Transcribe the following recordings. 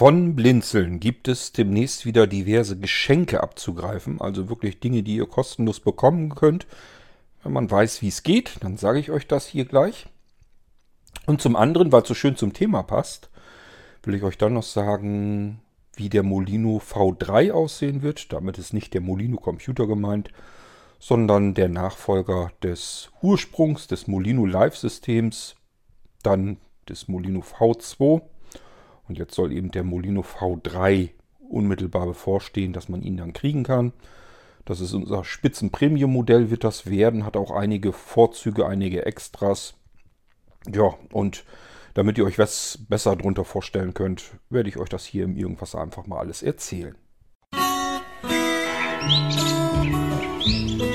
Von Blinzeln gibt es demnächst wieder diverse Geschenke abzugreifen, also wirklich Dinge, die ihr kostenlos bekommen könnt. Wenn man weiß, wie es geht, dann sage ich euch das hier gleich. Und zum anderen, weil es so schön zum Thema passt, will ich euch dann noch sagen, wie der Molino V3 aussehen wird. Damit ist nicht der Molino Computer gemeint, sondern der Nachfolger des Ursprungs des Molino Live Systems, dann des Molino V2 und jetzt soll eben der Molino V3 unmittelbar bevorstehen, dass man ihn dann kriegen kann. Das ist unser Spitzen-Premium-Modell, wird das werden, hat auch einige Vorzüge, einige Extras. Ja, und damit ihr euch was besser darunter vorstellen könnt, werde ich euch das hier im Irgendwas einfach mal alles erzählen. Musik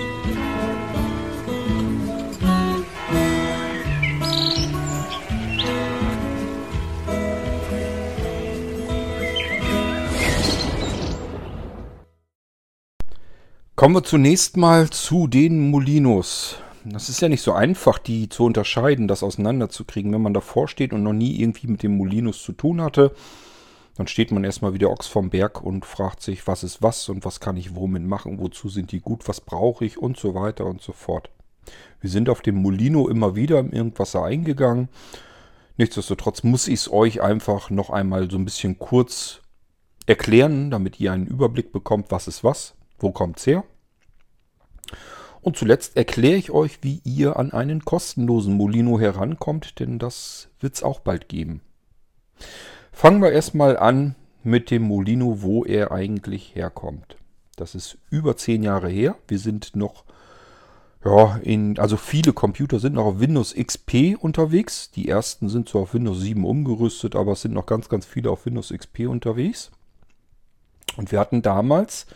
Kommen wir zunächst mal zu den Molinos. Das ist ja nicht so einfach, die zu unterscheiden, das auseinanderzukriegen. Wenn man davor steht und noch nie irgendwie mit dem Molinos zu tun hatte, dann steht man erstmal wie der Ochs vom Berg und fragt sich, was ist was und was kann ich womit machen, wozu sind die gut, was brauche ich und so weiter und so fort. Wir sind auf dem Molino immer wieder im Irgendwasser eingegangen. Nichtsdestotrotz muss ich es euch einfach noch einmal so ein bisschen kurz erklären, damit ihr einen Überblick bekommt, was ist was. Wo kommt's her? Und zuletzt erkläre ich euch, wie ihr an einen kostenlosen Molino herankommt, denn das wird's auch bald geben. Fangen wir erstmal an mit dem Molino, wo er eigentlich herkommt. Das ist über zehn Jahre her. Wir sind noch, ja, in, also viele Computer sind noch auf Windows XP unterwegs. Die ersten sind zwar auf Windows 7 umgerüstet, aber es sind noch ganz, ganz viele auf Windows XP unterwegs. Und wir hatten damals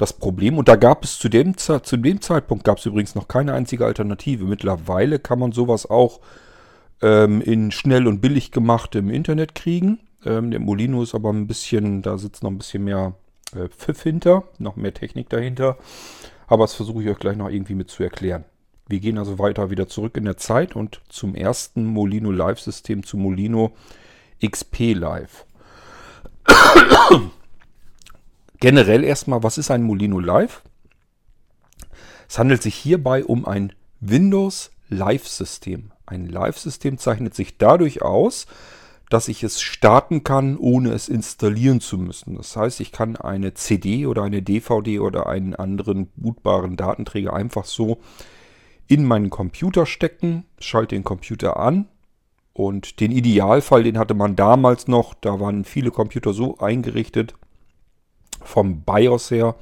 das Problem. Und da gab es zu dem, zu dem Zeitpunkt gab es übrigens noch keine einzige Alternative. Mittlerweile kann man sowas auch ähm, in schnell und billig gemacht im Internet kriegen. Ähm, der Molino ist aber ein bisschen, da sitzt noch ein bisschen mehr äh, Pfiff hinter, noch mehr Technik dahinter. Aber das versuche ich euch gleich noch irgendwie mit zu erklären. Wir gehen also weiter wieder zurück in der Zeit und zum ersten Molino Live-System, zu Molino XP Live. Generell erstmal, was ist ein Molino Live? Es handelt sich hierbei um ein Windows Live-System. Ein Live-System zeichnet sich dadurch aus, dass ich es starten kann, ohne es installieren zu müssen. Das heißt, ich kann eine CD oder eine DVD oder einen anderen bootbaren Datenträger einfach so in meinen Computer stecken, schalte den Computer an und den Idealfall, den hatte man damals noch, da waren viele Computer so eingerichtet, vom BIOS her,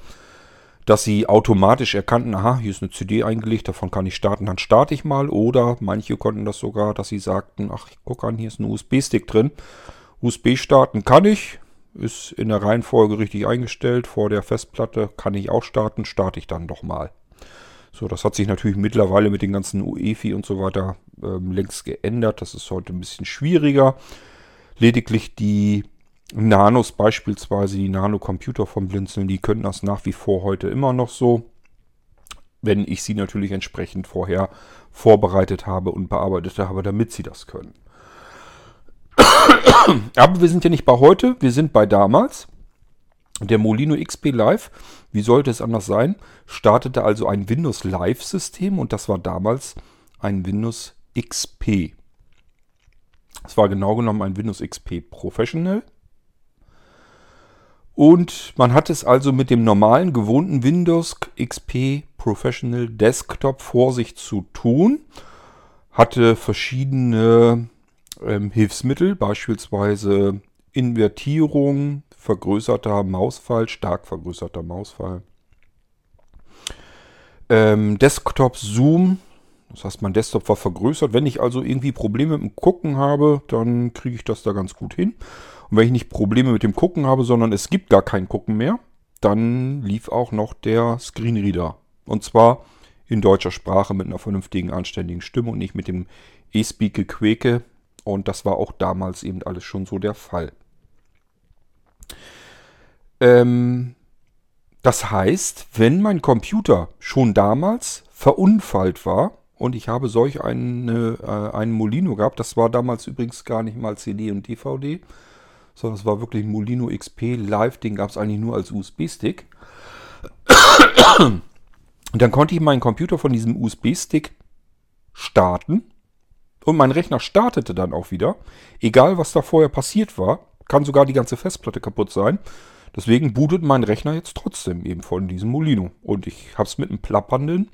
dass sie automatisch erkannten, aha, hier ist eine CD eingelegt, davon kann ich starten, dann starte ich mal. Oder manche konnten das sogar, dass sie sagten, ach, guck an, hier ist ein USB-Stick drin. USB starten kann ich, ist in der Reihenfolge richtig eingestellt. Vor der Festplatte kann ich auch starten, starte ich dann doch mal. So, das hat sich natürlich mittlerweile mit den ganzen UEFI und so weiter ähm, längst geändert. Das ist heute ein bisschen schwieriger. Lediglich die Nanos beispielsweise, die Nano-Computer von Blinzeln, die können das nach wie vor heute immer noch so, wenn ich sie natürlich entsprechend vorher vorbereitet habe und bearbeitet habe, damit sie das können. Aber wir sind ja nicht bei heute, wir sind bei damals. Der Molino XP Live, wie sollte es anders sein, startete also ein Windows Live System und das war damals ein Windows XP. Es war genau genommen ein Windows XP Professional. Und man hat es also mit dem normalen, gewohnten Windows XP Professional Desktop vor sich zu tun. Hatte verschiedene ähm, Hilfsmittel, beispielsweise Invertierung, vergrößerter Mausfall, stark vergrößerter Mausfall. Ähm, Desktop Zoom, das heißt, mein Desktop war vergrößert. Wenn ich also irgendwie Probleme mit dem Gucken habe, dann kriege ich das da ganz gut hin. Und wenn ich nicht Probleme mit dem Gucken habe, sondern es gibt gar kein Gucken mehr, dann lief auch noch der Screenreader. Und zwar in deutscher Sprache mit einer vernünftigen, anständigen Stimme und nicht mit dem E-Speak-Gequäke. Und das war auch damals eben alles schon so der Fall. Ähm, das heißt, wenn mein Computer schon damals verunfallt war und ich habe solch eine, äh, einen Molino gehabt, das war damals übrigens gar nicht mal CD und DVD, sondern es war wirklich ein Molino XP Live, den gab es eigentlich nur als USB-Stick. Und dann konnte ich meinen Computer von diesem USB-Stick starten und mein Rechner startete dann auch wieder. Egal, was da vorher passiert war, kann sogar die ganze Festplatte kaputt sein. Deswegen bootet mein Rechner jetzt trotzdem eben von diesem Molino. Und ich habe es mit einem plappernden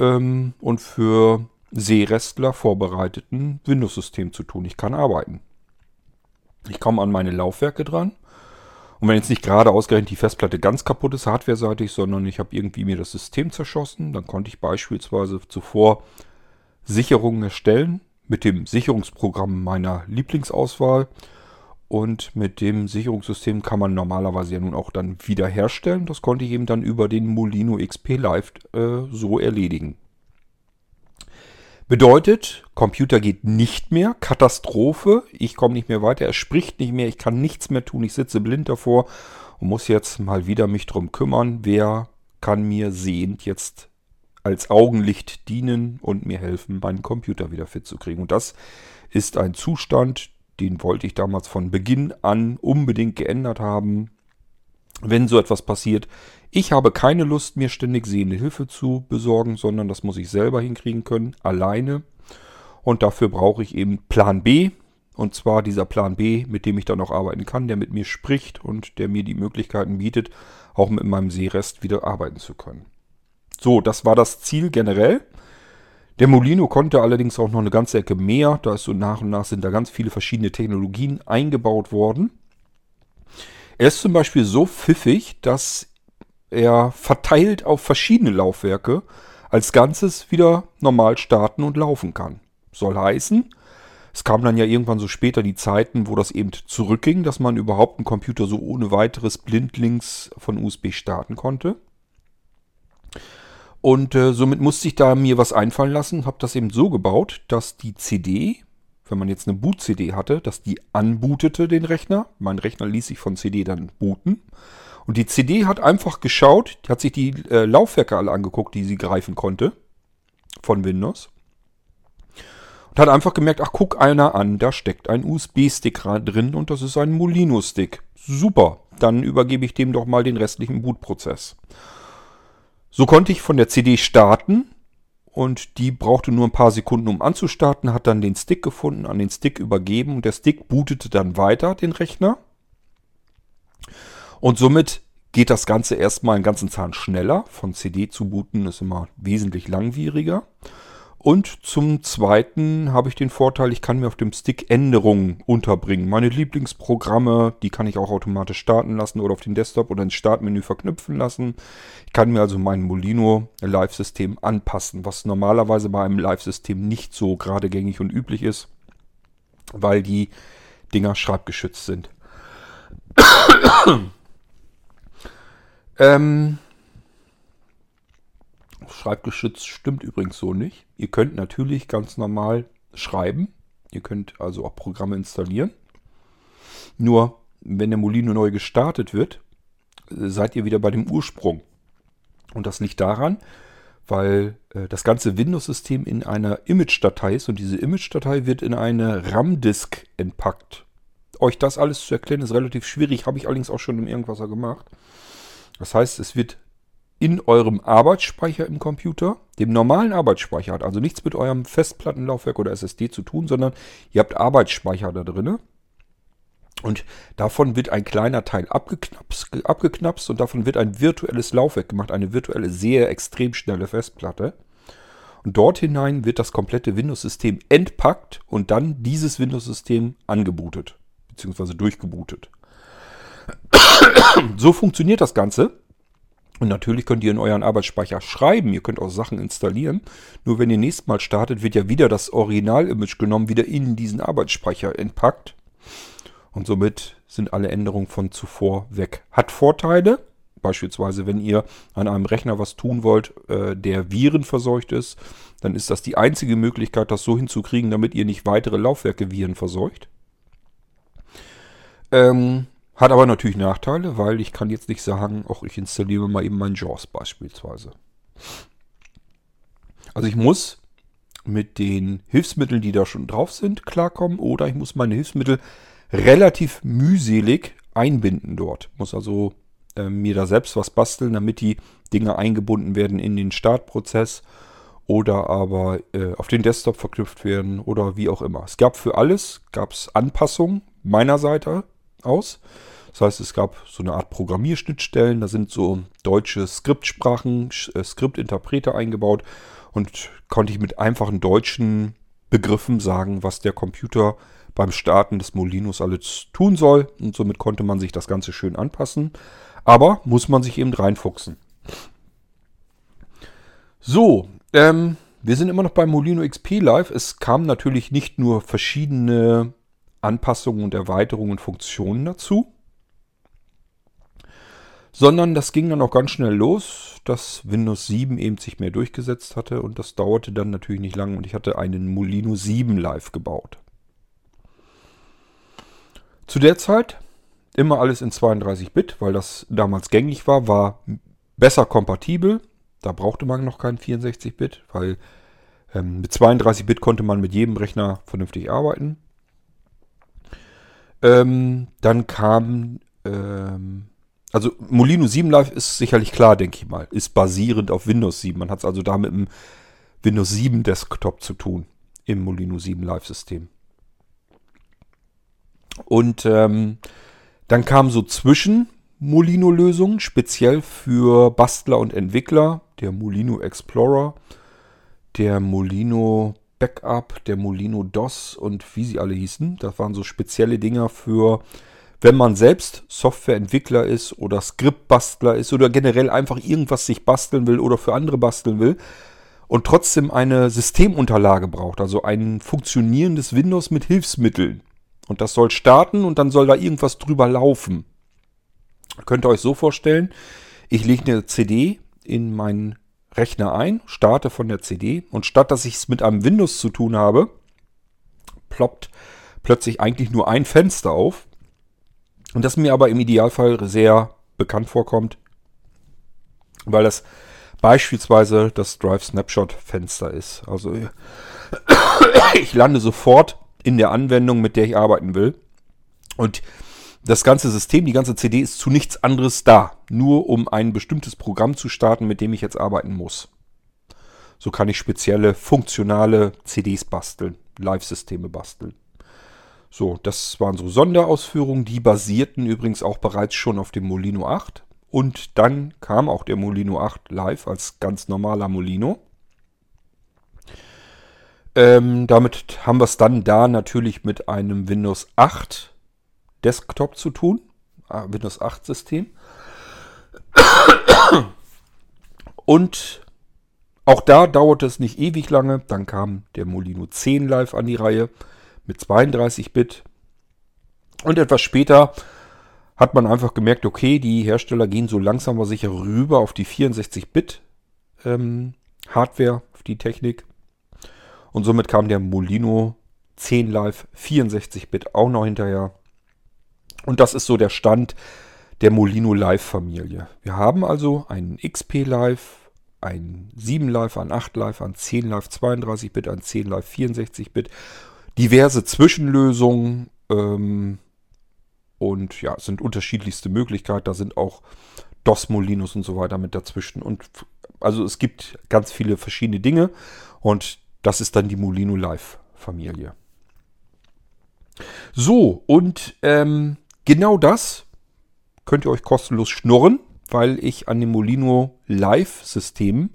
ähm, und für Seerestler vorbereiteten Windows-System zu tun. Ich kann arbeiten. Ich komme an meine Laufwerke dran. Und wenn jetzt nicht gerade ausgerechnet die Festplatte ganz kaputt ist, hardware-seitig, sondern ich habe irgendwie mir das System zerschossen, dann konnte ich beispielsweise zuvor Sicherungen erstellen mit dem Sicherungsprogramm meiner Lieblingsauswahl. Und mit dem Sicherungssystem kann man normalerweise ja nun auch dann wiederherstellen. Das konnte ich eben dann über den Molino XP Live äh, so erledigen. Bedeutet, Computer geht nicht mehr, Katastrophe, ich komme nicht mehr weiter, er spricht nicht mehr, ich kann nichts mehr tun, ich sitze blind davor und muss jetzt mal wieder mich drum kümmern, wer kann mir sehend jetzt als Augenlicht dienen und mir helfen, meinen Computer wieder fit zu kriegen. Und das ist ein Zustand, den wollte ich damals von Beginn an unbedingt geändert haben. Wenn so etwas passiert, ich habe keine Lust, mir ständig sehende Hilfe zu besorgen, sondern das muss ich selber hinkriegen können, alleine. Und dafür brauche ich eben Plan B. Und zwar dieser Plan B, mit dem ich dann auch arbeiten kann, der mit mir spricht und der mir die Möglichkeiten bietet, auch mit meinem Seerest wieder arbeiten zu können. So, das war das Ziel generell. Der Molino konnte allerdings auch noch eine ganze Ecke mehr. Da ist so nach und nach sind da ganz viele verschiedene Technologien eingebaut worden. Er ist zum Beispiel so pfiffig, dass er verteilt auf verschiedene Laufwerke als Ganzes wieder normal starten und laufen kann. Soll heißen, es kamen dann ja irgendwann so später die Zeiten, wo das eben zurückging, dass man überhaupt einen Computer so ohne weiteres blindlings von USB starten konnte. Und äh, somit musste ich da mir was einfallen lassen, habe das eben so gebaut, dass die CD, wenn man jetzt eine Boot-CD hatte, dass die anbootete den Rechner. Mein Rechner ließ sich von CD dann booten. Und die CD hat einfach geschaut, hat sich die äh, Laufwerke alle angeguckt, die sie greifen konnte von Windows. Und hat einfach gemerkt, ach guck einer an, da steckt ein USB-Stick drin und das ist ein Molino-Stick. Super, dann übergebe ich dem doch mal den restlichen Bootprozess. So konnte ich von der CD starten und die brauchte nur ein paar Sekunden, um anzustarten, hat dann den Stick gefunden, an den Stick übergeben und der Stick bootete dann weiter den Rechner. Und somit geht das Ganze erstmal einen ganzen Zahn schneller. Von CD zu booten ist immer wesentlich langwieriger. Und zum Zweiten habe ich den Vorteil, ich kann mir auf dem Stick Änderungen unterbringen. Meine Lieblingsprogramme, die kann ich auch automatisch starten lassen oder auf den Desktop oder ins Startmenü verknüpfen lassen. Ich kann mir also mein Molino Live-System anpassen, was normalerweise bei einem Live-System nicht so gerade gängig und üblich ist, weil die Dinger schreibgeschützt sind. Ähm, Schreibgeschützt stimmt übrigens so nicht. Ihr könnt natürlich ganz normal schreiben. Ihr könnt also auch Programme installieren. Nur, wenn der Molino neu gestartet wird, seid ihr wieder bei dem Ursprung. Und das liegt daran, weil äh, das ganze Windows-System in einer Image-Datei ist und diese Image-Datei wird in eine RAM-Disk entpackt. Euch das alles zu erklären ist relativ schwierig, habe ich allerdings auch schon im Irgendwasser gemacht. Das heißt, es wird in eurem Arbeitsspeicher im Computer, dem normalen Arbeitsspeicher, hat also nichts mit eurem Festplattenlaufwerk oder SSD zu tun, sondern ihr habt Arbeitsspeicher da drin. Und davon wird ein kleiner Teil abgeknapst, abgeknapst und davon wird ein virtuelles Laufwerk gemacht, eine virtuelle, sehr extrem schnelle Festplatte. Und dort hinein wird das komplette Windows-System entpackt und dann dieses Windows-System angebootet, beziehungsweise durchgebootet. So funktioniert das Ganze. Und natürlich könnt ihr in euren Arbeitsspeicher schreiben, ihr könnt auch Sachen installieren. Nur wenn ihr nächstes Mal startet, wird ja wieder das Original-Image genommen, wieder in diesen Arbeitsspeicher entpackt. Und somit sind alle Änderungen von zuvor weg. Hat Vorteile, beispielsweise wenn ihr an einem Rechner was tun wollt, äh, der virenverseucht ist, dann ist das die einzige Möglichkeit, das so hinzukriegen, damit ihr nicht weitere Laufwerke virenverseucht. Ähm, hat aber natürlich Nachteile, weil ich kann jetzt nicht sagen, auch ich installiere mal eben mein JAWS beispielsweise. Also ich muss mit den Hilfsmitteln, die da schon drauf sind, klarkommen oder ich muss meine Hilfsmittel relativ mühselig einbinden dort. Muss also äh, mir da selbst was basteln, damit die Dinge eingebunden werden in den Startprozess oder aber äh, auf den Desktop verknüpft werden oder wie auch immer. Es gab für alles, gab es Anpassungen meiner Seite aus. Das heißt, es gab so eine Art Programmierschnittstellen, da sind so deutsche Skriptsprachen, äh, Skriptinterpreter eingebaut und konnte ich mit einfachen deutschen Begriffen sagen, was der Computer beim Starten des Molinos alles tun soll. Und somit konnte man sich das Ganze schön anpassen. Aber muss man sich eben reinfuchsen. So, ähm, wir sind immer noch beim Molino XP Live. Es kamen natürlich nicht nur verschiedene Anpassungen und Erweiterungen und Funktionen dazu, sondern das ging dann auch ganz schnell los, dass Windows 7 eben sich mehr durchgesetzt hatte und das dauerte dann natürlich nicht lange und ich hatte einen Molino 7 Live gebaut. Zu der Zeit immer alles in 32-Bit, weil das damals gängig war, war besser kompatibel. Da brauchte man noch keinen 64-Bit, weil ähm, mit 32-Bit konnte man mit jedem Rechner vernünftig arbeiten. Ähm, dann kam, ähm, also Molino 7 Live ist sicherlich klar, denke ich mal, ist basierend auf Windows 7. Man hat es also da mit dem Windows 7 Desktop zu tun im Molino 7 Live System. Und ähm, dann kamen so zwischen Molino-Lösungen, speziell für Bastler und Entwickler, der Molino Explorer, der Molino Backup, der Molino DOS und wie sie alle hießen. Das waren so spezielle Dinger für, wenn man selbst Softwareentwickler ist oder Skriptbastler ist oder generell einfach irgendwas sich basteln will oder für andere basteln will und trotzdem eine Systemunterlage braucht, also ein funktionierendes Windows mit Hilfsmitteln. Und das soll starten und dann soll da irgendwas drüber laufen. Könnt ihr euch so vorstellen, ich lege eine CD in meinen Rechner ein, starte von der CD und statt dass ich es mit einem Windows zu tun habe, ploppt plötzlich eigentlich nur ein Fenster auf. Und das mir aber im Idealfall sehr bekannt vorkommt, weil das beispielsweise das Drive Snapshot Fenster ist. Also ich lande sofort in der Anwendung, mit der ich arbeiten will. Und das ganze System, die ganze CD ist zu nichts anderes da. Nur um ein bestimmtes Programm zu starten, mit dem ich jetzt arbeiten muss. So kann ich spezielle funktionale CDs basteln, Live-Systeme basteln. So, das waren so Sonderausführungen, die basierten übrigens auch bereits schon auf dem Molino 8. Und dann kam auch der Molino 8 live als ganz normaler Molino. Ähm, damit haben wir es dann da natürlich mit einem Windows 8 Desktop zu tun. Ah, Windows 8 System. Und auch da dauerte es nicht ewig lange. Dann kam der Molino 10 live an die Reihe mit 32 Bit. Und etwas später hat man einfach gemerkt, okay, die Hersteller gehen so langsam aber sicher rüber auf die 64 Bit ähm, Hardware, auf die Technik. Und somit kam der Molino 10 Live 64-Bit auch noch hinterher. Und das ist so der Stand der Molino Live Familie. Wir haben also einen XP Live, ein 7 Live, ein 8 Live, ein 10 Live 32-Bit, ein 10 Live 64-Bit, diverse Zwischenlösungen ähm, und ja, es sind unterschiedlichste Möglichkeiten. Da sind auch DOS Molinos und so weiter mit dazwischen. Und also es gibt ganz viele verschiedene Dinge und das ist dann die Molino Live Familie. So, und ähm, genau das könnt ihr euch kostenlos schnurren, weil ich an dem Molino Live System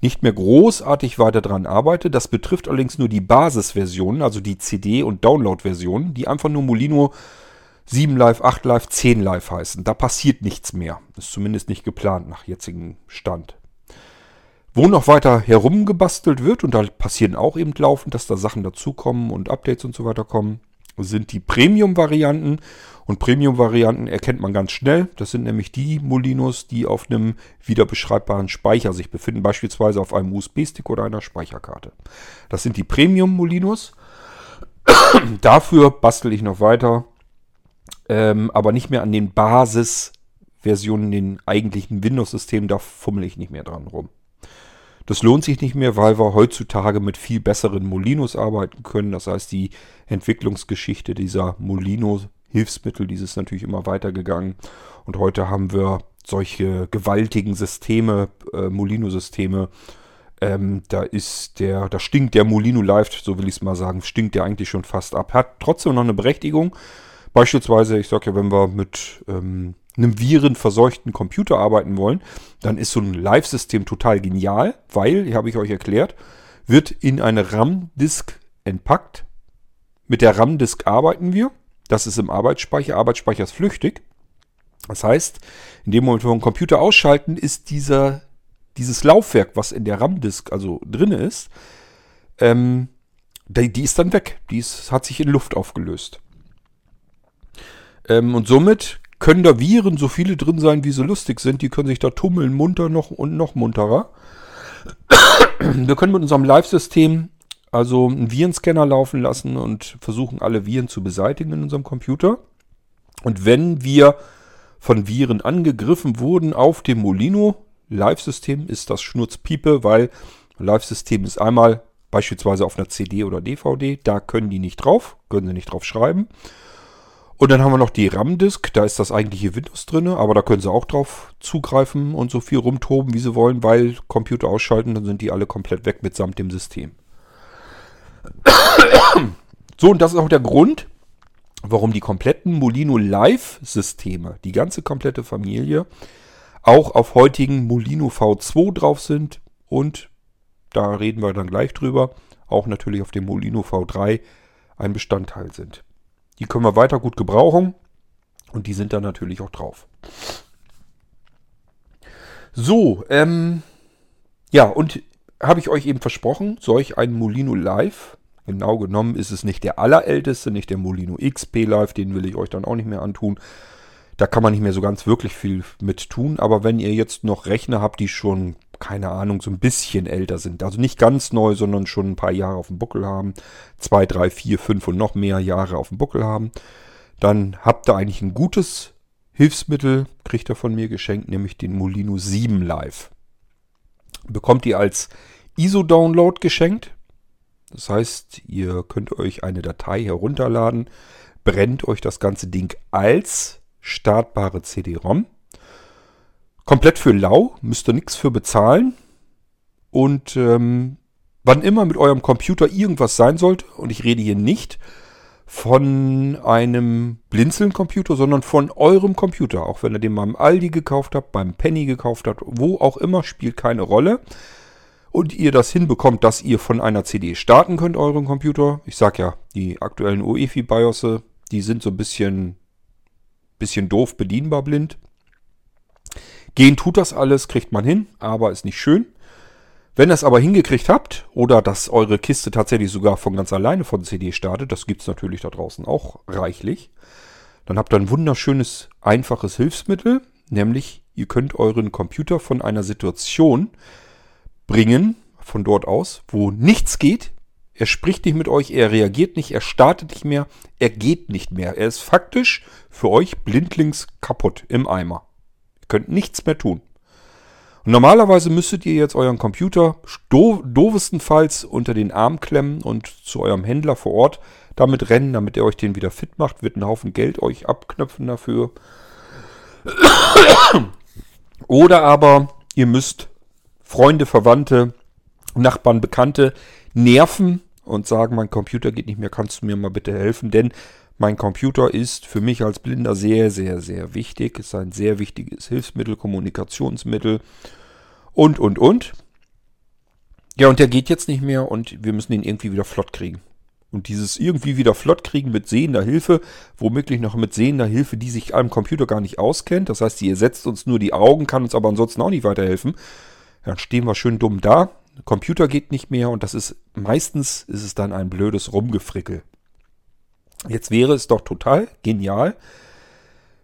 nicht mehr großartig weiter dran arbeite. Das betrifft allerdings nur die Basisversionen, also die CD- und Download-Versionen, die einfach nur Molino 7 Live, 8 Live, 10 Live heißen. Da passiert nichts mehr. Ist zumindest nicht geplant nach jetzigem Stand. Wo noch weiter herumgebastelt wird, und da passieren auch eben laufend, dass da Sachen dazukommen und Updates und so weiter kommen, sind die Premium-Varianten. Und Premium-Varianten erkennt man ganz schnell. Das sind nämlich die Molinos, die auf einem wiederbeschreibbaren Speicher sich befinden, beispielsweise auf einem USB-Stick oder einer Speicherkarte. Das sind die Premium-Molinos. Dafür bastel ich noch weiter, ähm, aber nicht mehr an den Basisversionen, den eigentlichen Windows-Systemen, da fummel ich nicht mehr dran rum. Das lohnt sich nicht mehr, weil wir heutzutage mit viel besseren Molinos arbeiten können. Das heißt, die Entwicklungsgeschichte dieser Molino Hilfsmittel, dieses natürlich immer weitergegangen. Und heute haben wir solche gewaltigen Systeme, äh, Molino-Systeme. Ähm, da ist der, da stinkt der Molino Live, so will ich es mal sagen, stinkt der eigentlich schon fast ab. Hat trotzdem noch eine Berechtigung. Beispielsweise, ich sage ja, wenn wir mit ähm, einem virenverseuchten Computer arbeiten wollen, dann ist so ein Live-System total genial, weil, habe ich euch erklärt, wird in eine RAM-Disk entpackt. Mit der RAM-Disk arbeiten wir. Das ist im Arbeitsspeicher. Arbeitsspeicher ist flüchtig. Das heißt, in dem Moment, wo wir den Computer ausschalten, ist dieser, dieses Laufwerk, was in der RAM-Disk also drin ist, ähm, die, die, ist dann weg. Die ist, hat sich in Luft aufgelöst. Ähm, und somit können da Viren so viele drin sein, wie sie lustig sind. Die können sich da tummeln, munter noch und noch munterer. Wir können mit unserem Live-System also einen Virenscanner laufen lassen und versuchen alle Viren zu beseitigen in unserem Computer. Und wenn wir von Viren angegriffen wurden auf dem Molino Live-System, ist das Schnurzpiepe, weil Live-System ist einmal beispielsweise auf einer CD oder DVD, da können die nicht drauf, können sie nicht drauf schreiben. Und dann haben wir noch die RAM-Disk, da ist das eigentliche Windows drin, aber da können sie auch drauf zugreifen und so viel rumtoben, wie sie wollen, weil Computer ausschalten, dann sind die alle komplett weg mitsamt dem System. So, und das ist auch der Grund, warum die kompletten Molino Live-Systeme, die ganze komplette Familie, auch auf heutigen Molino V2 drauf sind und, da reden wir dann gleich drüber, auch natürlich auf dem Molino V3 ein Bestandteil sind. Die können wir weiter gut gebrauchen und die sind dann natürlich auch drauf. So, ähm, ja, und habe ich euch eben versprochen, solch ein Molino Live. Genau genommen ist es nicht der allerälteste, nicht der Molino XP Live, den will ich euch dann auch nicht mehr antun. Da kann man nicht mehr so ganz wirklich viel mit tun, aber wenn ihr jetzt noch Rechner habt, die schon keine Ahnung, so ein bisschen älter sind. Also nicht ganz neu, sondern schon ein paar Jahre auf dem Buckel haben. Zwei, drei, vier, fünf und noch mehr Jahre auf dem Buckel haben. Dann habt ihr eigentlich ein gutes Hilfsmittel, kriegt ihr von mir geschenkt, nämlich den Molino 7 Live. Bekommt ihr als ISO-Download geschenkt. Das heißt, ihr könnt euch eine Datei herunterladen, brennt euch das ganze Ding als startbare CD-ROM Komplett für lau, müsst ihr nichts für bezahlen. Und ähm, wann immer mit eurem Computer irgendwas sein sollte, und ich rede hier nicht von einem Blinzeln-Computer, sondern von eurem Computer. Auch wenn ihr den beim Aldi gekauft habt, beim Penny gekauft habt, wo auch immer, spielt keine Rolle. Und ihr das hinbekommt, dass ihr von einer CD starten könnt, euren Computer. Ich sag ja, die aktuellen UEFI-BIOSe, die sind so ein bisschen, bisschen doof bedienbar blind. Gehen tut das alles, kriegt man hin, aber ist nicht schön. Wenn ihr es aber hingekriegt habt oder dass eure Kiste tatsächlich sogar von ganz alleine von CD startet, das gibt es natürlich da draußen auch reichlich, dann habt ihr ein wunderschönes, einfaches Hilfsmittel, nämlich ihr könnt euren Computer von einer Situation bringen, von dort aus, wo nichts geht. Er spricht nicht mit euch, er reagiert nicht, er startet nicht mehr, er geht nicht mehr. Er ist faktisch für euch blindlings kaputt im Eimer. Ihr könnt nichts mehr tun. Und normalerweise müsstet ihr jetzt euren Computer do doofestenfalls unter den Arm klemmen und zu eurem Händler vor Ort damit rennen, damit er euch den wieder fit macht, wird einen Haufen Geld euch abknöpfen dafür. Oder aber ihr müsst Freunde, Verwandte, Nachbarn, Bekannte nerven und sagen, mein Computer geht nicht mehr, kannst du mir mal bitte helfen, denn mein Computer ist für mich als Blinder sehr, sehr, sehr wichtig. Ist ein sehr wichtiges Hilfsmittel, Kommunikationsmittel und, und, und. Ja, und der geht jetzt nicht mehr und wir müssen ihn irgendwie wieder flott kriegen. Und dieses irgendwie wieder flott kriegen mit sehender Hilfe, womöglich noch mit sehender Hilfe, die sich am Computer gar nicht auskennt. Das heißt, die ersetzt uns nur die Augen, kann uns aber ansonsten auch nicht weiterhelfen. Dann stehen wir schön dumm da. Computer geht nicht mehr und das ist meistens ist es dann ein blödes Rumgefrickel. Jetzt wäre es doch total genial,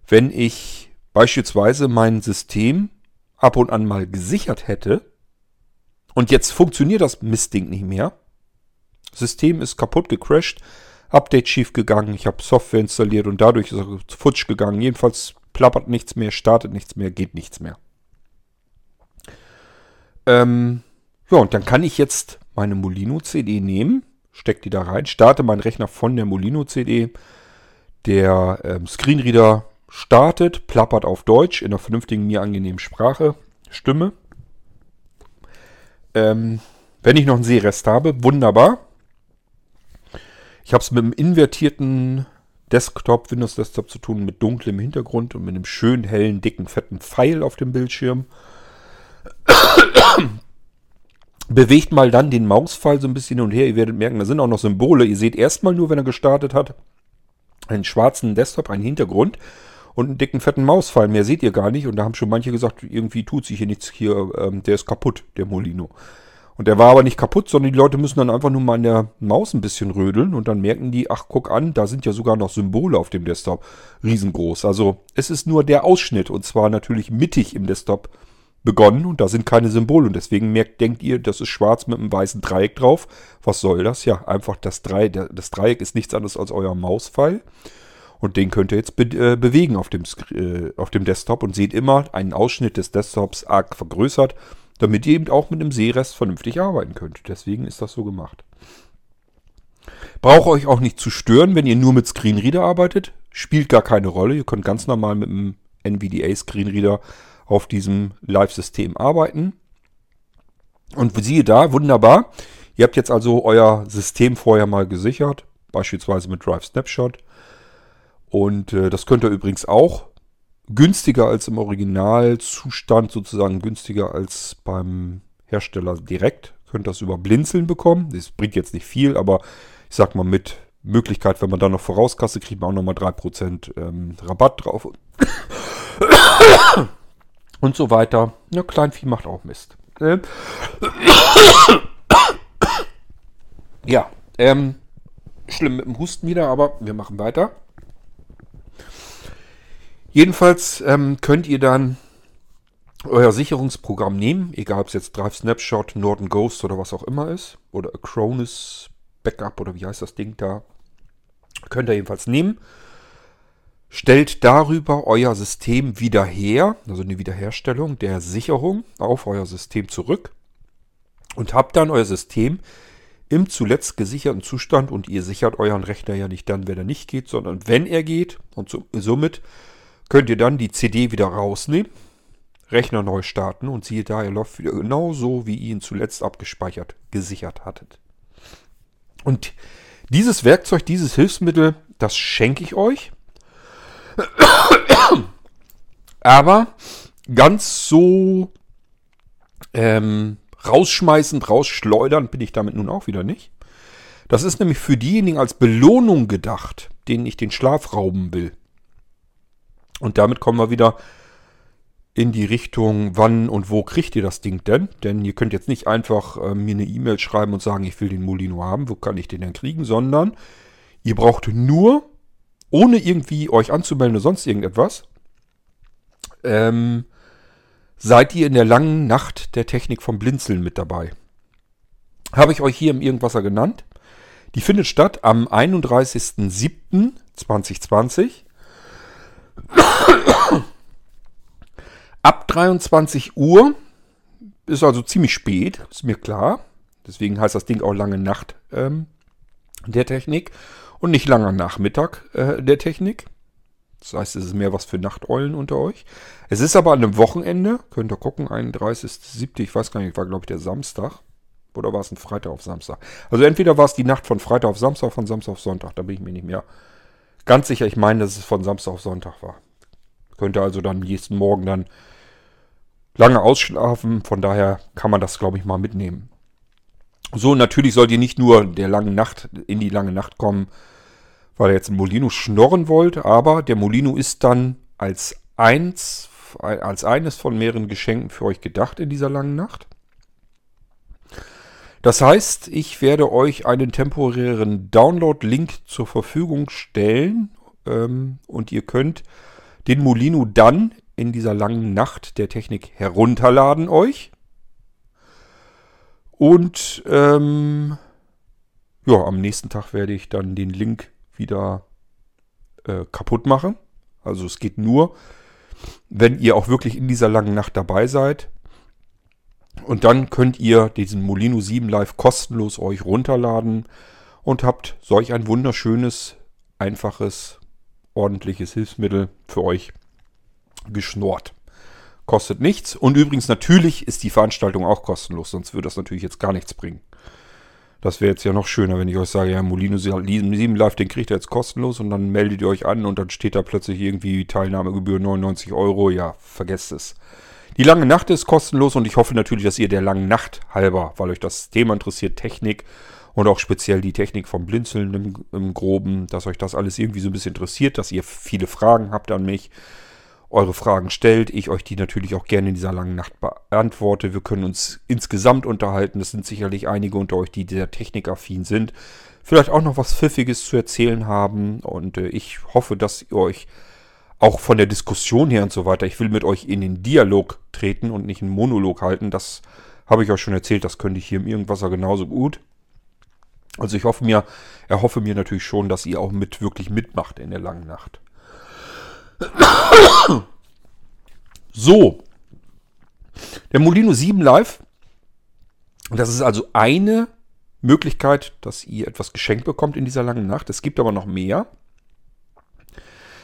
wenn ich beispielsweise mein System ab und an mal gesichert hätte und jetzt funktioniert das Mistding nicht mehr. System ist kaputt gecrashed, Update schief gegangen, ich habe Software installiert und dadurch ist es futsch gegangen. Jedenfalls plappert nichts mehr, startet nichts mehr, geht nichts mehr. Ähm, ja, und dann kann ich jetzt meine Molino CD nehmen stecke die da rein, starte meinen Rechner von der Molino CD. Der ähm, Screenreader startet, plappert auf Deutsch in einer vernünftigen, mir angenehmen Sprache, Stimme. Ähm, wenn ich noch einen Seerest habe, wunderbar. Ich habe es mit einem invertierten Desktop, Windows Desktop zu tun, mit dunklem Hintergrund und mit einem schönen, hellen, dicken, fetten Pfeil auf dem Bildschirm. Bewegt mal dann den Mauspfeil so ein bisschen hin und her. Ihr werdet merken, da sind auch noch Symbole. Ihr seht erstmal nur, wenn er gestartet hat, einen schwarzen Desktop, einen Hintergrund und einen dicken, fetten Mauspfeil. Mehr seht ihr gar nicht. Und da haben schon manche gesagt, irgendwie tut sich hier nichts hier. Ähm, der ist kaputt, der Molino. Und der war aber nicht kaputt, sondern die Leute müssen dann einfach nur mal an der Maus ein bisschen rödeln und dann merken die, ach guck an, da sind ja sogar noch Symbole auf dem Desktop. Riesengroß. Also es ist nur der Ausschnitt und zwar natürlich mittig im Desktop begonnen und da sind keine Symbole und deswegen merkt, denkt ihr, das ist schwarz mit einem weißen Dreieck drauf. Was soll das? Ja, einfach das Dreieck, das Dreieck ist nichts anderes als euer Mauspfeil und den könnt ihr jetzt be äh, bewegen auf dem, äh, auf dem Desktop und seht immer einen Ausschnitt des Desktops arg vergrößert damit ihr eben auch mit einem Seerest vernünftig arbeiten könnt. Deswegen ist das so gemacht. Braucht euch auch nicht zu stören, wenn ihr nur mit Screenreader arbeitet. Spielt gar keine Rolle. Ihr könnt ganz normal mit einem NVDA Screenreader auf diesem Live-System arbeiten. Und siehe da, wunderbar. Ihr habt jetzt also euer System vorher mal gesichert, beispielsweise mit Drive Snapshot. Und äh, das könnt ihr übrigens auch günstiger als im Originalzustand, sozusagen günstiger als beim Hersteller direkt. Könnt das über Blinzeln bekommen. Das bringt jetzt nicht viel, aber ich sag mal mit Möglichkeit, wenn man da noch Vorauskasse kriegt, man auch nochmal 3% ähm, Rabatt drauf. Und so weiter. Ja, Kleinvieh macht auch Mist. Ähm. Ja, ähm, schlimm mit dem Husten wieder, aber wir machen weiter. Jedenfalls ähm, könnt ihr dann euer Sicherungsprogramm nehmen, egal ob es jetzt Drive Snapshot, Norton Ghost oder was auch immer ist, oder Acronis Backup oder wie heißt das Ding da, könnt ihr jedenfalls nehmen. Stellt darüber euer System wieder her, also eine Wiederherstellung der Sicherung auf euer System zurück und habt dann euer System im zuletzt gesicherten Zustand und ihr sichert euren Rechner ja nicht dann, wenn er nicht geht, sondern wenn er geht und so, somit könnt ihr dann die CD wieder rausnehmen, Rechner neu starten und siehe da, er läuft wieder genauso, wie ihr ihn zuletzt abgespeichert, gesichert hattet. Und dieses Werkzeug, dieses Hilfsmittel, das schenke ich euch. Aber ganz so ähm, rausschmeißend, rausschleudern bin ich damit nun auch wieder nicht. Das ist nämlich für diejenigen als Belohnung gedacht, denen ich den Schlaf rauben will. Und damit kommen wir wieder in die Richtung, wann und wo kriegt ihr das Ding denn? Denn ihr könnt jetzt nicht einfach äh, mir eine E-Mail schreiben und sagen, ich will den Molino haben, wo kann ich den denn kriegen, sondern ihr braucht nur, ohne irgendwie euch anzumelden oder sonst irgendetwas, ähm, seid ihr in der langen Nacht der Technik vom Blinzeln mit dabei. Habe ich euch hier im Irgendwasser genannt. Die findet statt am 31.07.2020 Ab 23 Uhr ist also ziemlich spät, ist mir klar. Deswegen heißt das Ding auch lange Nacht ähm, der Technik und nicht langer Nachmittag äh, der Technik. Das heißt, es ist mehr was für Nachteulen unter euch. Es ist aber an einem Wochenende, könnt ihr gucken, 31.07., ich weiß gar nicht, war glaube ich der Samstag. Oder war es ein Freitag auf Samstag? Also entweder war es die Nacht von Freitag auf Samstag, von Samstag auf Sonntag, da bin ich mir nicht mehr ganz sicher. Ich meine, dass es von Samstag auf Sonntag war. Könnte also dann nächsten Morgen dann lange ausschlafen. Von daher kann man das, glaube ich, mal mitnehmen. So, natürlich sollt ihr nicht nur der langen Nacht in die lange Nacht kommen, weil ihr jetzt ein Molino schnorren wollt, aber der Molino ist dann als eins, als eines von mehreren Geschenken für euch gedacht in dieser langen Nacht. Das heißt, ich werde euch einen temporären Download-Link zur Verfügung stellen ähm, und ihr könnt den Molino dann in dieser langen Nacht der Technik herunterladen euch. Und ähm, ja, am nächsten Tag werde ich dann den Link wieder äh, kaputt machen. Also es geht nur, wenn ihr auch wirklich in dieser langen Nacht dabei seid. Und dann könnt ihr diesen Molino 7 Live kostenlos euch runterladen und habt solch ein wunderschönes, einfaches ordentliches Hilfsmittel für euch geschnort. Kostet nichts. Und übrigens, natürlich ist die Veranstaltung auch kostenlos, sonst würde das natürlich jetzt gar nichts bringen. Das wäre jetzt ja noch schöner, wenn ich euch sage, ja, Molino 7 Live, den kriegt ihr jetzt kostenlos und dann meldet ihr euch an und dann steht da plötzlich irgendwie Teilnahmegebühr 99 Euro. Ja, vergesst es. Die lange Nacht ist kostenlos und ich hoffe natürlich, dass ihr der langen Nacht halber, weil euch das Thema interessiert, Technik und auch speziell die Technik vom Blinzeln im, im Groben, dass euch das alles irgendwie so ein bisschen interessiert, dass ihr viele Fragen habt an mich eure Fragen stellt, ich euch die natürlich auch gerne in dieser langen Nacht beantworte. Wir können uns insgesamt unterhalten. Es sind sicherlich einige unter euch, die sehr technikaffin sind. Vielleicht auch noch was Pfiffiges zu erzählen haben. Und äh, ich hoffe, dass ihr euch auch von der Diskussion her und so weiter, ich will mit euch in den Dialog treten und nicht einen Monolog halten. Das habe ich euch schon erzählt. Das könnte ich hier im Irgendwasser genauso gut. Also ich hoffe mir, erhoffe mir natürlich schon, dass ihr auch mit wirklich mitmacht in der langen Nacht. So. Der Molino 7 Live. Das ist also eine Möglichkeit, dass ihr etwas geschenkt bekommt in dieser langen Nacht. Es gibt aber noch mehr.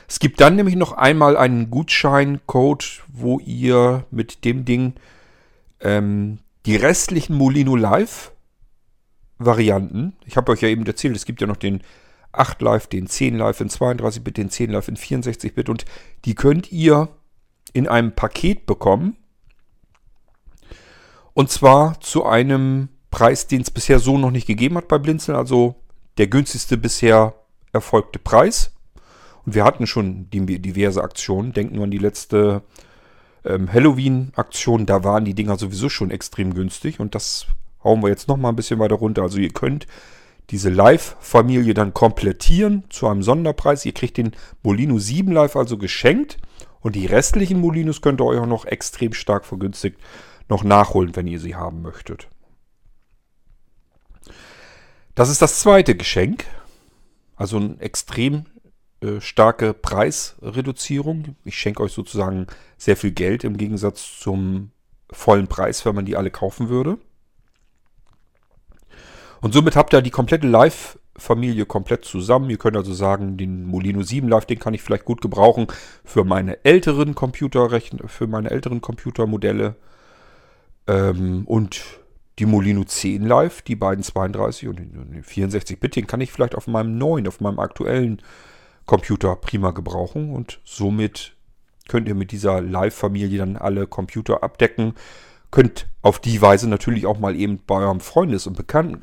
Es gibt dann nämlich noch einmal einen Gutscheincode, wo ihr mit dem Ding ähm, die restlichen Molino Live Varianten, ich habe euch ja eben erzählt, es gibt ja noch den 8 Live, den 10 Live in 32-Bit, den 10 Live in 64-Bit und die könnt ihr in einem Paket bekommen. Und zwar zu einem Preis, den es bisher so noch nicht gegeben hat bei Blinzeln, also der günstigste bisher erfolgte Preis. Und wir hatten schon diverse Aktionen. Denken nur an die letzte ähm, Halloween-Aktion, da waren die Dinger sowieso schon extrem günstig und das hauen wir jetzt nochmal ein bisschen weiter runter. Also ihr könnt diese Live-Familie dann komplettieren zu einem Sonderpreis. Ihr kriegt den Molino 7 Live also geschenkt und die restlichen Molinos könnt ihr euch auch noch extrem stark vergünstigt noch nachholen, wenn ihr sie haben möchtet. Das ist das zweite Geschenk. Also eine extrem äh, starke Preisreduzierung. Ich schenke euch sozusagen sehr viel Geld im Gegensatz zum vollen Preis, wenn man die alle kaufen würde. Und somit habt ihr die komplette Live-Familie komplett zusammen. Ihr könnt also sagen, den Molino 7 Live, den kann ich vielleicht gut gebrauchen für meine älteren Computerrechner, für meine älteren Computermodelle. Ähm, und die Molino 10 Live, die beiden 32 und den 64-Bit, den kann ich vielleicht auf meinem neuen, auf meinem aktuellen Computer prima gebrauchen. Und somit könnt ihr mit dieser Live-Familie dann alle Computer abdecken. Könnt auf die Weise natürlich auch mal eben bei eurem Freundes- und Bekannten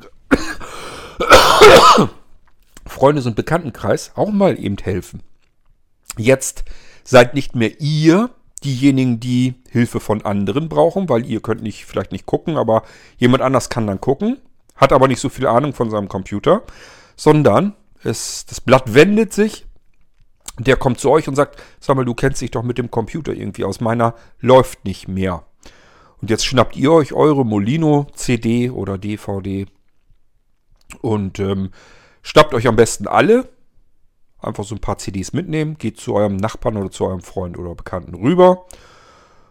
Freundes- und Bekanntenkreis auch mal eben helfen. Jetzt seid nicht mehr ihr diejenigen, die Hilfe von anderen brauchen, weil ihr könnt nicht, vielleicht nicht gucken, aber jemand anders kann dann gucken, hat aber nicht so viel Ahnung von seinem Computer, sondern es, das Blatt wendet sich, der kommt zu euch und sagt, sag mal, du kennst dich doch mit dem Computer irgendwie aus, meiner läuft nicht mehr. Und jetzt schnappt ihr euch eure Molino CD oder DVD und ähm, schnappt euch am besten alle. Einfach so ein paar CDs mitnehmen. Geht zu eurem Nachbarn oder zu eurem Freund oder Bekannten rüber.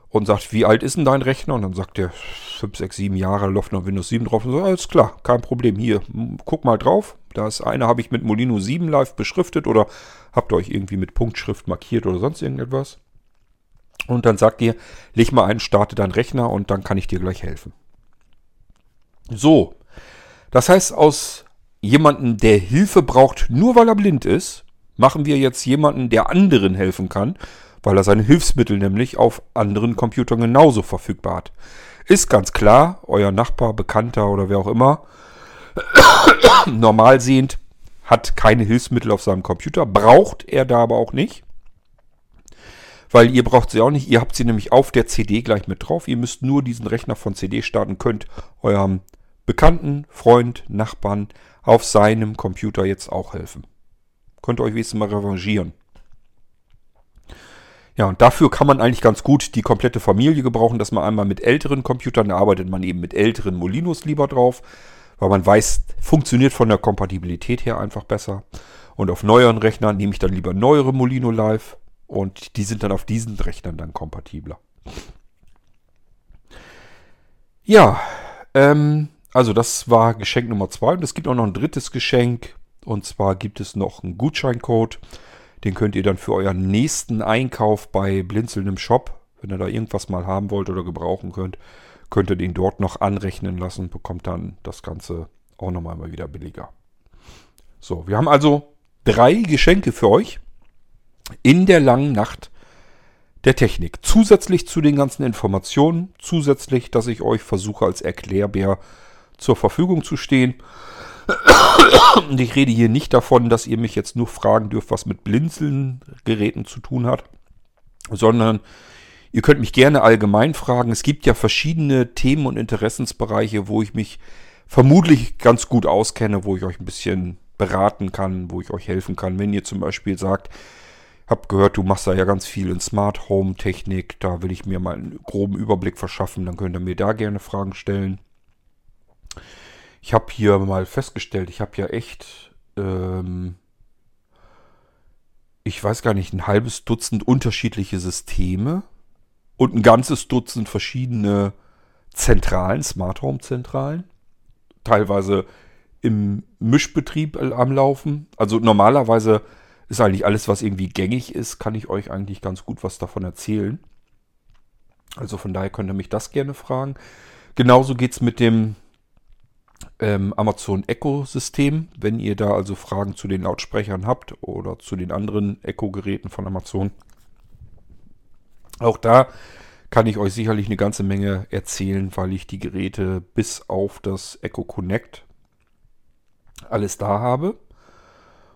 Und sagt, wie alt ist denn dein Rechner? Und dann sagt der 5, 6, 7 Jahre, läuft noch Windows 7 drauf. Und so, alles klar, kein Problem. Hier, guck mal drauf. Da ist eine, habe ich mit Molino 7 live beschriftet oder habt ihr euch irgendwie mit Punktschrift markiert oder sonst irgendetwas. Und dann sagt ihr, leg mal ein, starte deinen Rechner und dann kann ich dir gleich helfen. So, das heißt, aus jemandem, der Hilfe braucht, nur weil er blind ist, machen wir jetzt jemanden, der anderen helfen kann, weil er seine Hilfsmittel nämlich auf anderen Computern genauso verfügbar hat. Ist ganz klar, euer Nachbar, Bekannter oder wer auch immer, normal sehend, hat keine Hilfsmittel auf seinem Computer, braucht er da aber auch nicht. Weil ihr braucht sie auch nicht, ihr habt sie nämlich auf der CD gleich mit drauf. Ihr müsst nur diesen Rechner von CD starten, könnt eurem Bekannten, Freund, Nachbarn auf seinem Computer jetzt auch helfen. Könnt ihr euch wenigstens mal revanchieren. Ja, und dafür kann man eigentlich ganz gut die komplette Familie gebrauchen, dass man einmal mit älteren Computern, arbeitet man eben mit älteren Molinos lieber drauf, weil man weiß, funktioniert von der Kompatibilität her einfach besser. Und auf neueren Rechnern nehme ich dann lieber neuere Molino Live und die sind dann auf diesen Rechnern dann kompatibler. Ja, ähm, also das war Geschenk Nummer zwei. Und es gibt auch noch ein drittes Geschenk. Und zwar gibt es noch einen Gutscheincode. Den könnt ihr dann für euren nächsten Einkauf bei Blinzeln im Shop, wenn ihr da irgendwas mal haben wollt oder gebrauchen könnt, könnt ihr den dort noch anrechnen lassen, bekommt dann das Ganze auch nochmal mal wieder billiger. So, wir haben also drei Geschenke für euch in der langen Nacht der Technik. Zusätzlich zu den ganzen Informationen, zusätzlich, dass ich euch versuche als Erklärbär zur Verfügung zu stehen. Und ich rede hier nicht davon, dass ihr mich jetzt nur fragen dürft, was mit Blinzeln-Geräten zu tun hat, sondern ihr könnt mich gerne allgemein fragen. Es gibt ja verschiedene Themen und Interessensbereiche, wo ich mich vermutlich ganz gut auskenne, wo ich euch ein bisschen beraten kann, wo ich euch helfen kann. Wenn ihr zum Beispiel sagt, hab gehört, du machst da ja ganz viel in Smart Home Technik, da will ich mir mal einen groben Überblick verschaffen, dann könnt ihr mir da gerne Fragen stellen. Ich habe hier mal festgestellt, ich habe ja echt, ähm, ich weiß gar nicht, ein halbes Dutzend unterschiedliche Systeme und ein ganzes Dutzend verschiedene Zentralen, Smart Home Zentralen. Teilweise im Mischbetrieb am Laufen. Also normalerweise ist eigentlich alles, was irgendwie gängig ist, kann ich euch eigentlich ganz gut was davon erzählen. Also von daher könnt ihr mich das gerne fragen. Genauso geht es mit dem ähm, Amazon Echo-System. Wenn ihr da also Fragen zu den Lautsprechern habt oder zu den anderen Echo-Geräten von Amazon. Auch da kann ich euch sicherlich eine ganze Menge erzählen, weil ich die Geräte bis auf das Echo Connect alles da habe.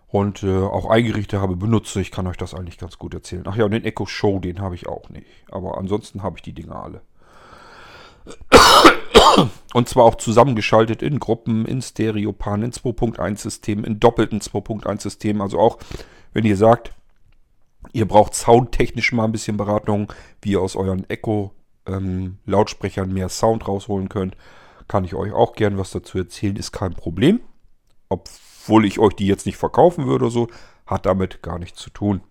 Und äh, auch Eingerichte habe benutze. Ich kann euch das eigentlich ganz gut erzählen. Ach ja, und den Echo Show, den habe ich auch nicht. Aber ansonsten habe ich die Dinger alle. Und zwar auch zusammengeschaltet in Gruppen, in Stereopan, in 2.1 Systemen, in doppelten 2.1 Systemen. Also auch, wenn ihr sagt, ihr braucht soundtechnisch mal ein bisschen Beratung, wie ihr aus euren Echo ähm, mehr Sound rausholen könnt, kann ich euch auch gern was dazu erzählen, ist kein Problem. Obwohl ich euch die jetzt nicht verkaufen würde oder so, hat damit gar nichts zu tun.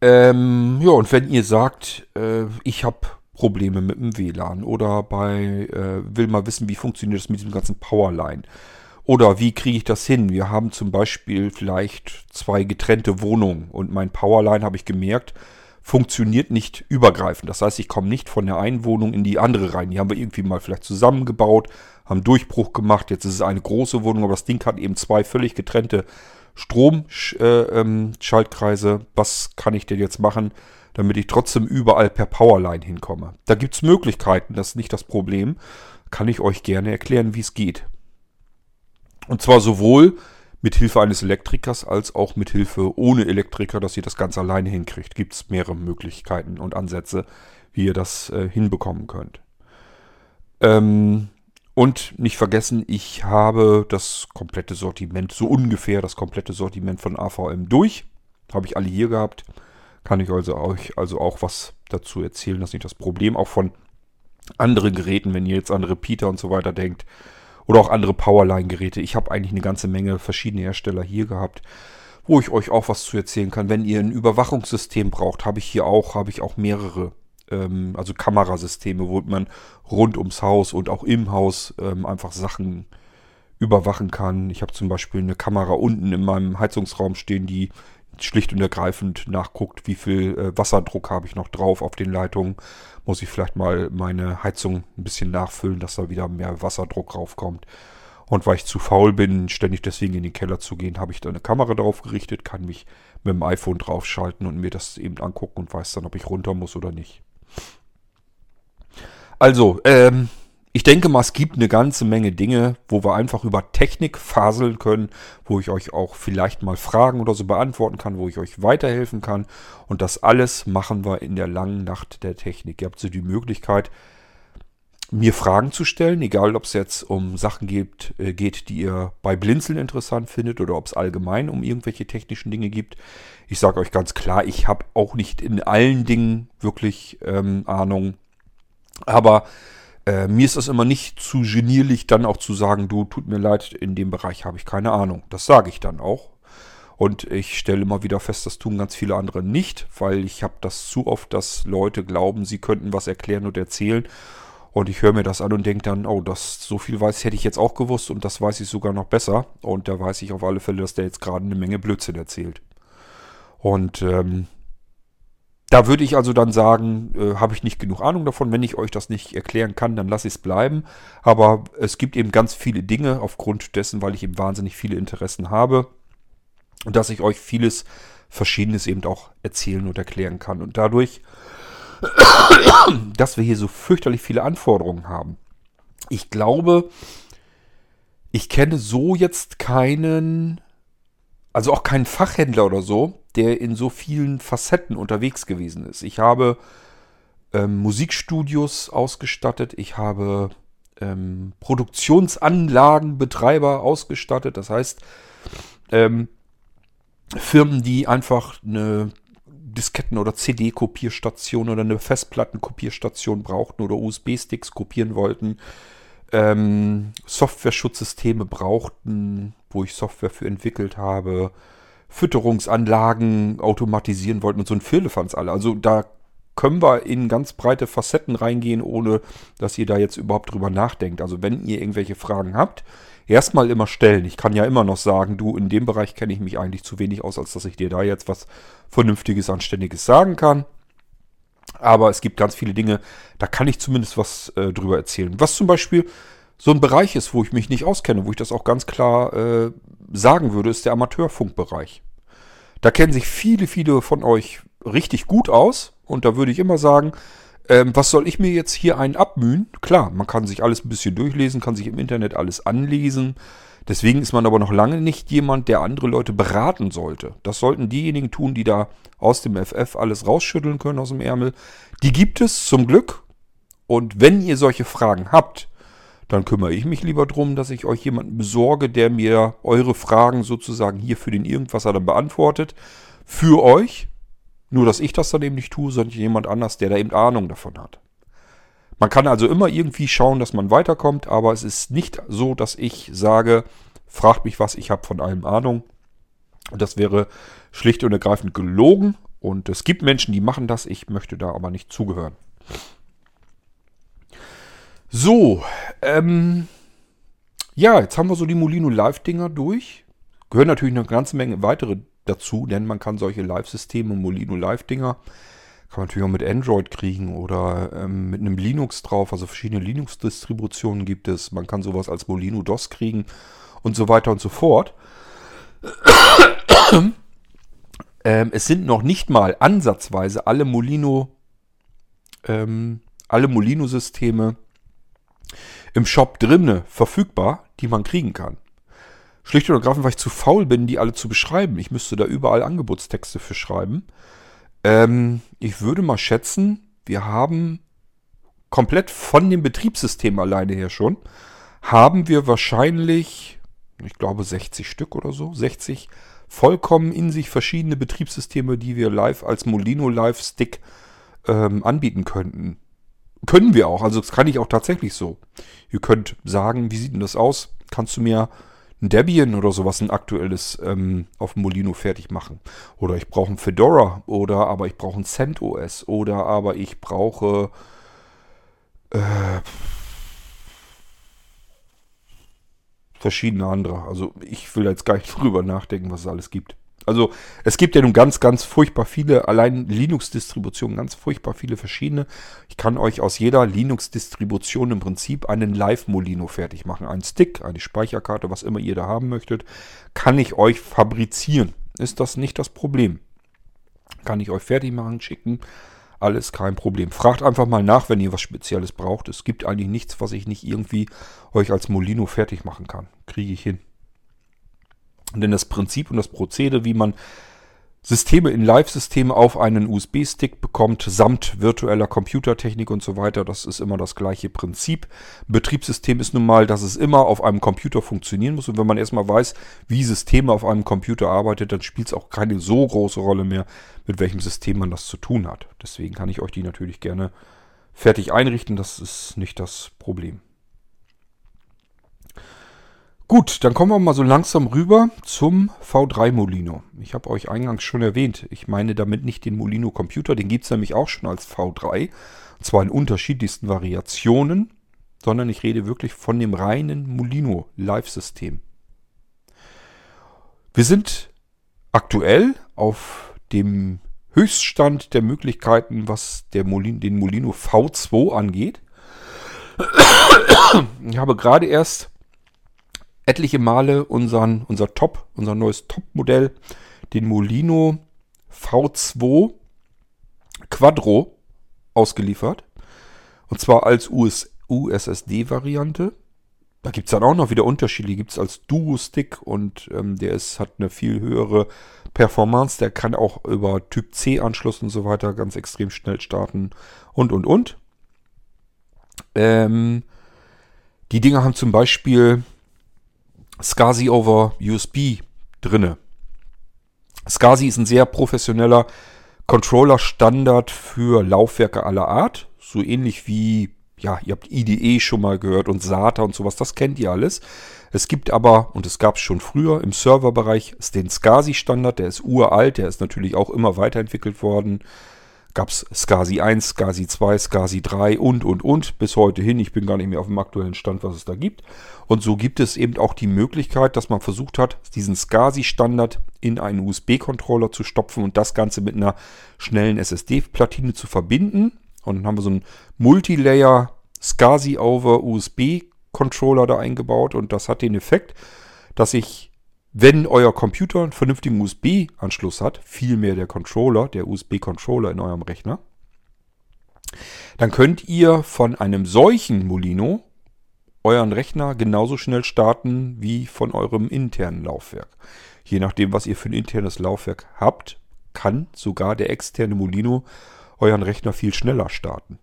Ähm, ja, und wenn ihr sagt, äh, ich habe Probleme mit dem WLAN oder bei, äh, will mal wissen, wie funktioniert das mit diesem ganzen Powerline. Oder wie kriege ich das hin? Wir haben zum Beispiel vielleicht zwei getrennte Wohnungen und mein Powerline habe ich gemerkt, funktioniert nicht übergreifend. Das heißt, ich komme nicht von der einen Wohnung in die andere rein. Die haben wir irgendwie mal vielleicht zusammengebaut, haben Durchbruch gemacht. Jetzt ist es eine große Wohnung, aber das Ding hat eben zwei völlig getrennte Stromschaltkreise. Äh, ähm, Was kann ich denn jetzt machen? damit ich trotzdem überall per Powerline hinkomme. Da gibt es Möglichkeiten, das ist nicht das Problem. Kann ich euch gerne erklären, wie es geht. Und zwar sowohl mit Hilfe eines Elektrikers als auch mit Hilfe ohne Elektriker, dass ihr das Ganze alleine hinkriegt. Gibt es mehrere Möglichkeiten und Ansätze, wie ihr das äh, hinbekommen könnt. Ähm, und nicht vergessen, ich habe das komplette Sortiment, so ungefähr das komplette Sortiment von AVM durch. Habe ich alle hier gehabt kann ich also euch also auch was dazu erzählen. Das ist nicht das Problem. Auch von anderen Geräten, wenn ihr jetzt an Repeater und so weiter denkt. Oder auch andere Powerline-Geräte. Ich habe eigentlich eine ganze Menge verschiedene Hersteller hier gehabt, wo ich euch auch was zu erzählen kann. Wenn ihr ein Überwachungssystem braucht, habe ich hier auch, habe ich auch mehrere. Ähm, also Kamerasysteme, wo man rund ums Haus und auch im Haus ähm, einfach Sachen überwachen kann. Ich habe zum Beispiel eine Kamera unten in meinem Heizungsraum stehen, die schlicht und ergreifend nachguckt, wie viel äh, Wasserdruck habe ich noch drauf auf den Leitungen. Muss ich vielleicht mal meine Heizung ein bisschen nachfüllen, dass da wieder mehr Wasserdruck raufkommt. Und weil ich zu faul bin, ständig deswegen in den Keller zu gehen, habe ich da eine Kamera drauf gerichtet, kann mich mit dem iPhone draufschalten und mir das eben angucken und weiß dann, ob ich runter muss oder nicht. Also, ähm, ich denke mal, es gibt eine ganze Menge Dinge, wo wir einfach über Technik faseln können, wo ich euch auch vielleicht mal Fragen oder so beantworten kann, wo ich euch weiterhelfen kann. Und das alles machen wir in der langen Nacht der Technik. Ihr habt so die Möglichkeit, mir Fragen zu stellen, egal ob es jetzt um Sachen geht, äh, geht, die ihr bei Blinzeln interessant findet oder ob es allgemein um irgendwelche technischen Dinge gibt. Ich sage euch ganz klar, ich habe auch nicht in allen Dingen wirklich ähm, Ahnung. Aber äh, mir ist das immer nicht zu genierlich, dann auch zu sagen, du, tut mir leid, in dem Bereich habe ich keine Ahnung. Das sage ich dann auch. Und ich stelle immer wieder fest, das tun ganz viele andere nicht, weil ich habe das zu oft, dass Leute glauben, sie könnten was erklären und erzählen. Und ich höre mir das an und denke dann, oh, das so viel weiß hätte ich jetzt auch gewusst und das weiß ich sogar noch besser. Und da weiß ich auf alle Fälle, dass der jetzt gerade eine Menge Blödsinn erzählt. Und ähm, da würde ich also dann sagen, äh, habe ich nicht genug Ahnung davon. Wenn ich euch das nicht erklären kann, dann lasse ich es bleiben. Aber es gibt eben ganz viele Dinge aufgrund dessen, weil ich eben wahnsinnig viele Interessen habe. Und dass ich euch vieles Verschiedenes eben auch erzählen und erklären kann. Und dadurch dass wir hier so fürchterlich viele Anforderungen haben. Ich glaube, ich kenne so jetzt keinen, also auch keinen Fachhändler oder so, der in so vielen Facetten unterwegs gewesen ist. Ich habe ähm, Musikstudios ausgestattet, ich habe ähm, Produktionsanlagenbetreiber ausgestattet, das heißt ähm, Firmen, die einfach eine Disketten- oder CD-Kopierstation oder eine Festplattenkopierstation brauchten oder USB-Sticks kopieren wollten, ähm, Software-Schutzsysteme brauchten, wo ich Software für entwickelt habe, Fütterungsanlagen automatisieren wollten und so ein Firlefanz alle. Also da können wir in ganz breite Facetten reingehen, ohne dass ihr da jetzt überhaupt drüber nachdenkt. Also wenn ihr irgendwelche Fragen habt, erstmal immer stellen. Ich kann ja immer noch sagen, du, in dem Bereich kenne ich mich eigentlich zu wenig aus, als dass ich dir da jetzt was Vernünftiges, Anständiges sagen kann. Aber es gibt ganz viele Dinge, da kann ich zumindest was äh, drüber erzählen. Was zum Beispiel so ein Bereich ist, wo ich mich nicht auskenne, wo ich das auch ganz klar äh, sagen würde, ist der Amateurfunkbereich. Da kennen sich viele, viele von euch richtig gut aus. Und da würde ich immer sagen, ähm, was soll ich mir jetzt hier einen abmühen? Klar, man kann sich alles ein bisschen durchlesen, kann sich im Internet alles anlesen. Deswegen ist man aber noch lange nicht jemand, der andere Leute beraten sollte. Das sollten diejenigen tun, die da aus dem FF alles rausschütteln können aus dem Ärmel. Die gibt es zum Glück. Und wenn ihr solche Fragen habt, dann kümmere ich mich lieber darum, dass ich euch jemanden besorge, der mir eure Fragen sozusagen hier für den Irgendwasser dann beantwortet. Für euch. Nur, dass ich das dann eben nicht tue, sondern jemand anders, der da eben Ahnung davon hat. Man kann also immer irgendwie schauen, dass man weiterkommt, aber es ist nicht so, dass ich sage, fragt mich was, ich habe von allem Ahnung. Und das wäre schlicht und ergreifend gelogen. Und es gibt Menschen, die machen das, ich möchte da aber nicht zugehören. So, ähm, ja, jetzt haben wir so die Molino Live-Dinger durch. Gehören natürlich noch eine ganze Menge weitere dazu, denn man kann solche Live-Systeme, Molino Live-Dinger, kann man natürlich auch mit Android kriegen oder ähm, mit einem Linux drauf. Also verschiedene Linux-Distributionen gibt es. Man kann sowas als Molino DOS kriegen und so weiter und so fort. ähm, es sind noch nicht mal ansatzweise alle Molino, ähm, alle Molino-Systeme im Shop drinne verfügbar, die man kriegen kann. Schlicht und ergreifend, weil ich zu faul bin, die alle zu beschreiben. Ich müsste da überall Angebotstexte für schreiben. Ähm, ich würde mal schätzen, wir haben komplett von dem Betriebssystem alleine her schon, haben wir wahrscheinlich, ich glaube 60 Stück oder so, 60 vollkommen in sich verschiedene Betriebssysteme, die wir live als Molino Live Stick ähm, anbieten könnten. Können wir auch, also das kann ich auch tatsächlich so. Ihr könnt sagen, wie sieht denn das aus? Kannst du mir ein Debian oder sowas, ein aktuelles ähm, auf dem Molino fertig machen. Oder ich brauche ein Fedora oder aber ich brauche ein CentOS oder aber ich brauche äh, verschiedene andere. Also ich will jetzt gar nicht drüber nachdenken, was es alles gibt. Also es gibt ja nun ganz, ganz furchtbar viele, allein Linux-Distributionen, ganz furchtbar viele verschiedene. Ich kann euch aus jeder Linux-Distribution im Prinzip einen Live-Molino fertig machen. Ein Stick, eine Speicherkarte, was immer ihr da haben möchtet, kann ich euch fabrizieren. Ist das nicht das Problem? Kann ich euch fertig machen, schicken. Alles kein Problem. Fragt einfach mal nach, wenn ihr was Spezielles braucht. Es gibt eigentlich nichts, was ich nicht irgendwie euch als Molino fertig machen kann. Kriege ich hin. Denn das Prinzip und das Prozedere, wie man Systeme in Live-Systeme auf einen USB-Stick bekommt, samt virtueller Computertechnik und so weiter, das ist immer das gleiche Prinzip. Betriebssystem ist nun mal, dass es immer auf einem Computer funktionieren muss. Und wenn man erstmal weiß, wie Systeme auf einem Computer arbeitet, dann spielt es auch keine so große Rolle mehr, mit welchem System man das zu tun hat. Deswegen kann ich euch die natürlich gerne fertig einrichten. Das ist nicht das Problem. Gut, dann kommen wir mal so langsam rüber zum V3 Molino. Ich habe euch eingangs schon erwähnt, ich meine damit nicht den Molino Computer, den gibt es nämlich auch schon als V3, und zwar in unterschiedlichsten Variationen, sondern ich rede wirklich von dem reinen Molino Live-System. Wir sind aktuell auf dem Höchststand der Möglichkeiten, was Molino, den Molino V2 angeht. Ich habe gerade erst etliche Male unseren, unser Top, unser neues Top-Modell, den Molino V2 Quadro ausgeliefert. Und zwar als US, USSD-Variante. Da gibt es dann auch noch wieder Unterschiede. Die gibt es als Duo-Stick und ähm, der ist, hat eine viel höhere Performance. Der kann auch über Typ C-Anschluss und so weiter ganz extrem schnell starten und und und. Ähm, die Dinger haben zum Beispiel SCSI over USB drinne. SCSI ist ein sehr professioneller Controller-Standard für Laufwerke aller Art. So ähnlich wie, ja, ihr habt IDE schon mal gehört und SATA und sowas, das kennt ihr alles. Es gibt aber, und es gab es schon früher im Serverbereich, den SCSI-Standard, der ist uralt, der ist natürlich auch immer weiterentwickelt worden gab es SCSI 1, SCSI 2, SCSI 3 und, und, und bis heute hin. Ich bin gar nicht mehr auf dem aktuellen Stand, was es da gibt. Und so gibt es eben auch die Möglichkeit, dass man versucht hat, diesen SCSI-Standard in einen USB-Controller zu stopfen und das Ganze mit einer schnellen SSD-Platine zu verbinden. Und dann haben wir so einen Multilayer SCSI over USB-Controller da eingebaut und das hat den Effekt, dass ich wenn euer Computer einen vernünftigen USB-Anschluss hat, vielmehr der Controller, der USB-Controller in eurem Rechner, dann könnt ihr von einem solchen Molino euren Rechner genauso schnell starten wie von eurem internen Laufwerk. Je nachdem, was ihr für ein internes Laufwerk habt, kann sogar der externe Molino euren Rechner viel schneller starten.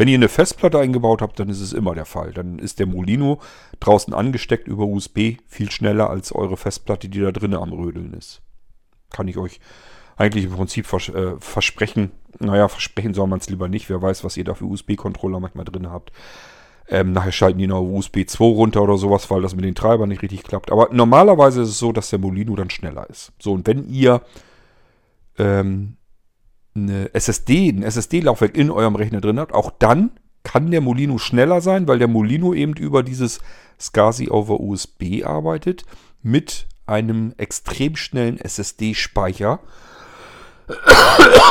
Wenn ihr eine Festplatte eingebaut habt, dann ist es immer der Fall. Dann ist der Molino draußen angesteckt über USB viel schneller als eure Festplatte, die da drinnen am Rödeln ist. Kann ich euch eigentlich im Prinzip vers äh, versprechen. Naja, versprechen soll man es lieber nicht. Wer weiß, was ihr da für USB-Controller manchmal drin habt. Ähm, nachher schalten die noch USB 2 runter oder sowas, weil das mit den Treibern nicht richtig klappt. Aber normalerweise ist es so, dass der Molino dann schneller ist. So, und wenn ihr ähm, eine SSD, ein SSD-Laufwerk in eurem Rechner drin habt, auch dann kann der Molino schneller sein, weil der Molino eben über dieses SCSI over USB arbeitet mit einem extrem schnellen SSD-Speicher.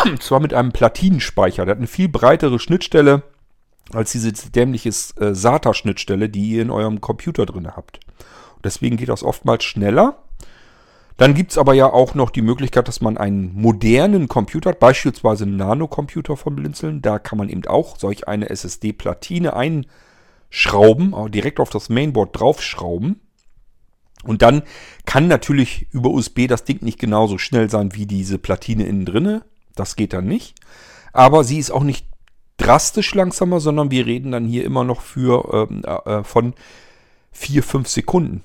Und zwar mit einem Platinenspeicher. Der hat eine viel breitere Schnittstelle als diese dämliche äh, SATA-Schnittstelle, die ihr in eurem Computer drin habt. Und deswegen geht das oftmals schneller. Dann gibt es aber ja auch noch die Möglichkeit, dass man einen modernen Computer hat, beispielsweise einen Nano-Computer von Blinzeln. Da kann man eben auch solch eine SSD-Platine einschrauben, direkt auf das Mainboard draufschrauben. Und dann kann natürlich über USB das Ding nicht genauso schnell sein wie diese Platine innen drinne. Das geht dann nicht. Aber sie ist auch nicht drastisch langsamer, sondern wir reden dann hier immer noch für ähm, äh, von 4, 5 Sekunden.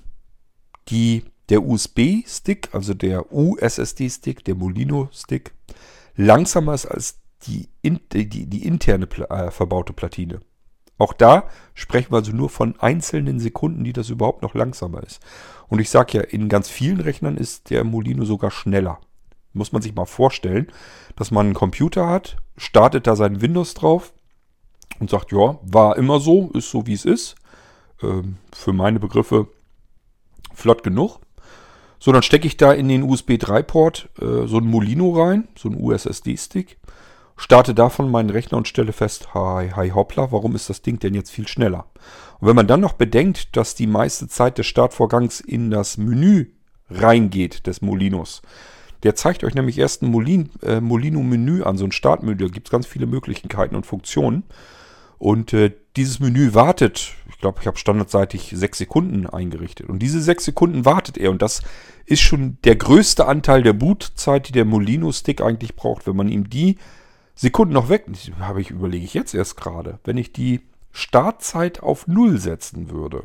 Die der USB-Stick, also der USSD-Stick, der Molino-Stick, langsamer ist als die, die, die, die interne äh, verbaute Platine. Auch da sprechen wir also nur von einzelnen Sekunden, die das überhaupt noch langsamer ist. Und ich sage ja, in ganz vielen Rechnern ist der Molino sogar schneller. Muss man sich mal vorstellen, dass man einen Computer hat, startet da sein Windows drauf und sagt, ja, war immer so, ist so wie es ist. Ähm, für meine Begriffe flott genug. So, dann stecke ich da in den USB 3-Port äh, so ein Molino rein, so ein USSD-Stick, starte davon meinen Rechner und stelle fest, hi, hi hoppla, warum ist das Ding denn jetzt viel schneller? Und wenn man dann noch bedenkt, dass die meiste Zeit des Startvorgangs in das Menü reingeht des Molinos, der zeigt euch nämlich erst ein Molin, äh, Molino-Menü an, so ein Startmenü, da gibt es ganz viele Möglichkeiten und Funktionen. Und äh, dieses Menü wartet, glaube, ich habe standardseitig sechs Sekunden eingerichtet. Und diese sechs Sekunden wartet er. Und das ist schon der größte Anteil der Bootzeit, die der Molino-Stick eigentlich braucht. Wenn man ihm die Sekunden noch weg, habe ich, überlege ich jetzt erst gerade, wenn ich die Startzeit auf Null setzen würde,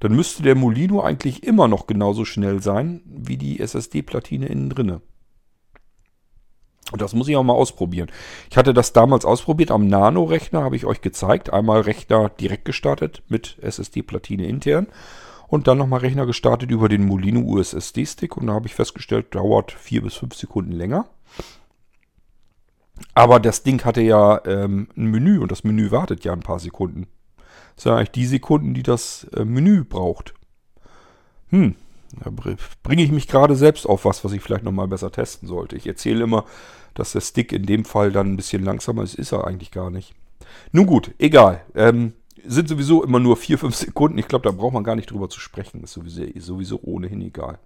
dann müsste der Molino eigentlich immer noch genauso schnell sein wie die SSD-Platine innen drinne. Und das muss ich auch mal ausprobieren. Ich hatte das damals ausprobiert am Nano-Rechner, habe ich euch gezeigt. Einmal Rechner direkt gestartet mit SSD-Platine intern. und dann nochmal Rechner gestartet über den Molino USSD-Stick und da habe ich festgestellt, dauert vier bis fünf Sekunden länger. Aber das Ding hatte ja ähm, ein Menü und das Menü wartet ja ein paar Sekunden. Das sind eigentlich die Sekunden, die das äh, Menü braucht. Hm, da bringe ich mich gerade selbst auf was, was ich vielleicht nochmal besser testen sollte. Ich erzähle immer, dass der Stick in dem Fall dann ein bisschen langsamer ist. Ist er eigentlich gar nicht. Nun gut, egal. Ähm, sind sowieso immer nur 4, 5 Sekunden. Ich glaube, da braucht man gar nicht drüber zu sprechen. Ist sowieso, sowieso ohnehin egal.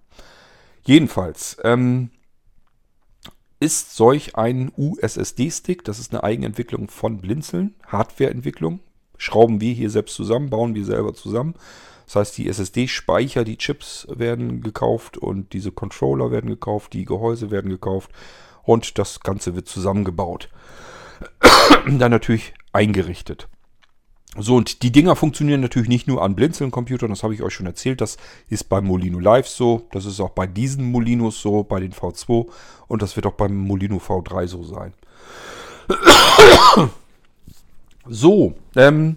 Jedenfalls, ähm, ist solch ein USSD-Stick, das ist eine Eigenentwicklung von Blinzeln, Hardwareentwicklung, schrauben wir hier selbst zusammen, bauen wir selber zusammen. Das heißt, die SSD-Speicher, die Chips werden gekauft und diese Controller werden gekauft, die Gehäuse werden gekauft und das Ganze wird zusammengebaut. Dann natürlich eingerichtet. So, und die Dinger funktionieren natürlich nicht nur an Blinzeln-Computern, das habe ich euch schon erzählt. Das ist beim Molino Live so, das ist auch bei diesen Molinos so, bei den V2 und das wird auch beim Molino V3 so sein. So, ähm,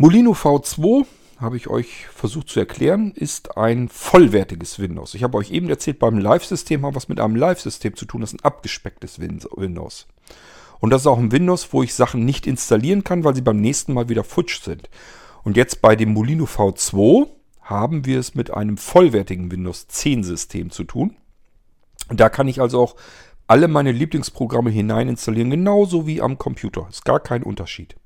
Molino V2 habe ich euch versucht zu erklären, ist ein vollwertiges Windows. Ich habe euch eben erzählt, beim Live-System haben wir was mit einem Live-System zu tun. Das ist ein abgespecktes Windows. Und das ist auch ein Windows, wo ich Sachen nicht installieren kann, weil sie beim nächsten Mal wieder futsch sind. Und jetzt bei dem Molino V2 haben wir es mit einem vollwertigen Windows 10 System zu tun. Da kann ich also auch alle meine Lieblingsprogramme hinein installieren, genauso wie am Computer. Ist gar kein Unterschied.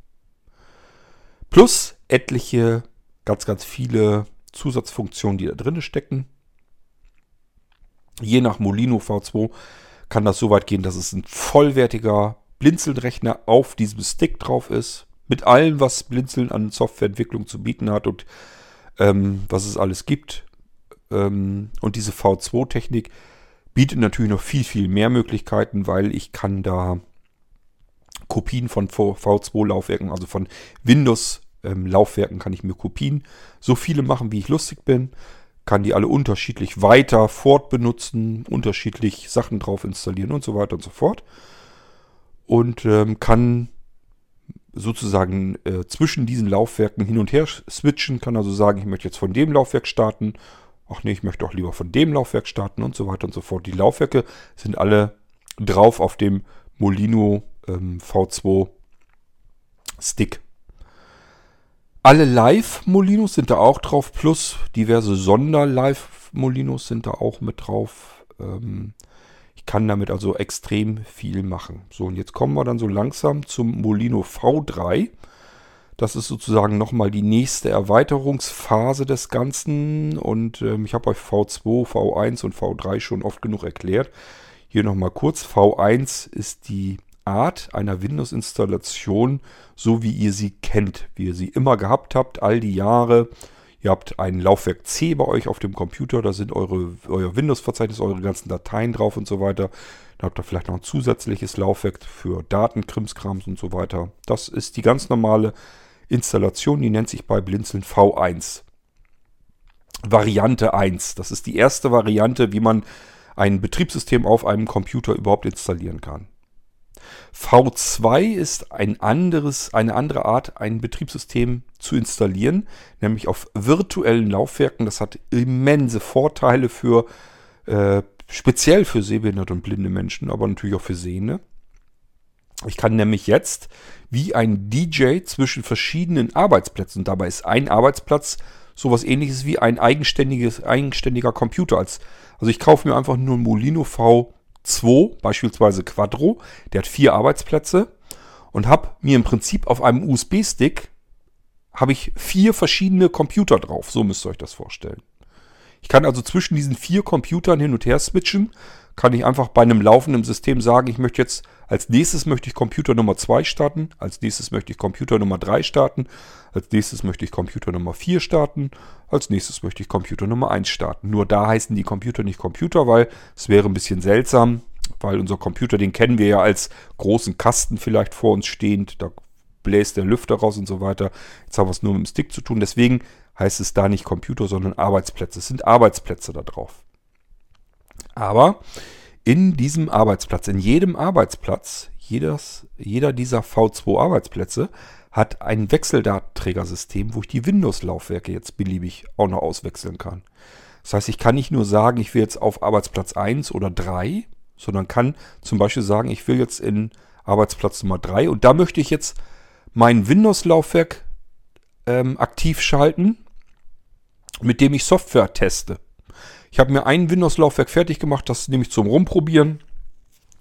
Plus etliche ganz, ganz viele Zusatzfunktionen, die da drin stecken. Je nach Molino V2 kann das so weit gehen, dass es ein vollwertiger Blinzeln-Rechner auf diesem Stick drauf ist. Mit allem, was Blinzeln an Softwareentwicklung zu bieten hat und ähm, was es alles gibt. Ähm, und diese V2-Technik bietet natürlich noch viel, viel mehr Möglichkeiten, weil ich kann da Kopien von V2-Laufwerken, also von Windows ähm, Laufwerken kann ich mir Kopien so viele machen, wie ich lustig bin. Kann die alle unterschiedlich weiter fortbenutzen, unterschiedlich Sachen drauf installieren und so weiter und so fort. Und ähm, kann sozusagen äh, zwischen diesen Laufwerken hin und her switchen, kann also sagen, ich möchte jetzt von dem Laufwerk starten. Ach nee, ich möchte auch lieber von dem Laufwerk starten und so weiter und so fort. Die Laufwerke sind alle drauf auf dem Molino ähm, V2 Stick. Alle Live-Molinos sind da auch drauf, plus diverse Sonder-Live-Molinos sind da auch mit drauf. Ähm, ich kann damit also extrem viel machen. So, und jetzt kommen wir dann so langsam zum Molino V3. Das ist sozusagen nochmal die nächste Erweiterungsphase des Ganzen. Und ähm, ich habe euch V2, V1 und V3 schon oft genug erklärt. Hier nochmal kurz. V1 ist die Art einer Windows-Installation, so wie ihr sie kennt, wie ihr sie immer gehabt habt, all die Jahre. Ihr habt ein Laufwerk C bei euch auf dem Computer, da sind eure, euer Windows-Verzeichnis, eure ganzen Dateien drauf und so weiter. Dann habt ihr vielleicht noch ein zusätzliches Laufwerk für Daten, Krimskrams und so weiter. Das ist die ganz normale Installation, die nennt sich bei Blinzeln V1. Variante 1. Das ist die erste Variante, wie man ein Betriebssystem auf einem Computer überhaupt installieren kann. V2 ist ein anderes, eine andere Art, ein Betriebssystem zu installieren, nämlich auf virtuellen Laufwerken. Das hat immense Vorteile für äh, speziell für sehbehinderte und blinde Menschen, aber natürlich auch für Sehende. Ich kann nämlich jetzt wie ein DJ zwischen verschiedenen Arbeitsplätzen, dabei ist ein Arbeitsplatz sowas ähnliches wie ein eigenständiges, eigenständiger Computer. Als, also ich kaufe mir einfach nur ein Molino V 2, beispielsweise Quadro, der hat vier Arbeitsplätze und habe mir im Prinzip auf einem USB-Stick habe ich vier verschiedene Computer drauf. So müsst ihr euch das vorstellen. Ich kann also zwischen diesen vier Computern hin und her switchen. Kann ich einfach bei einem laufenden System sagen, ich möchte jetzt als nächstes möchte ich Computer Nummer 2 starten, als nächstes möchte ich Computer Nummer 3 starten, als nächstes möchte ich Computer Nummer 4 starten, als nächstes möchte ich Computer Nummer 1 starten. Nur da heißen die Computer nicht Computer, weil es wäre ein bisschen seltsam, weil unser Computer, den kennen wir ja als großen Kasten vielleicht vor uns stehend, da bläst der Lüfter raus und so weiter. Jetzt haben wir es nur mit dem Stick zu tun, deswegen heißt es da nicht Computer, sondern Arbeitsplätze. Es sind Arbeitsplätze da drauf. Aber in diesem Arbeitsplatz, in jedem Arbeitsplatz, jedes, jeder dieser V2-Arbeitsplätze hat ein Wechseldatenträgersystem, wo ich die Windows-Laufwerke jetzt beliebig auch noch auswechseln kann. Das heißt, ich kann nicht nur sagen, ich will jetzt auf Arbeitsplatz 1 oder 3, sondern kann zum Beispiel sagen, ich will jetzt in Arbeitsplatz Nummer 3 und da möchte ich jetzt mein Windows-Laufwerk ähm, aktiv schalten, mit dem ich Software teste. Ich habe mir ein Windows-Laufwerk fertig gemacht, das nehme ich zum Rumprobieren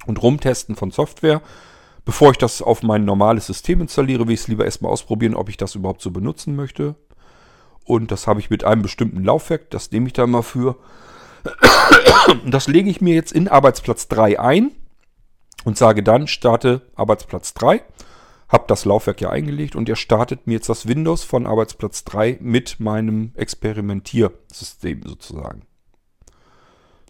und Rumtesten von Software. Bevor ich das auf mein normales System installiere, will ich es lieber erstmal ausprobieren, ob ich das überhaupt so benutzen möchte. Und das habe ich mit einem bestimmten Laufwerk, das nehme ich da mal für. Das lege ich mir jetzt in Arbeitsplatz 3 ein und sage dann, starte Arbeitsplatz 3. Habe das Laufwerk ja eingelegt und er startet mir jetzt das Windows von Arbeitsplatz 3 mit meinem Experimentiersystem sozusagen.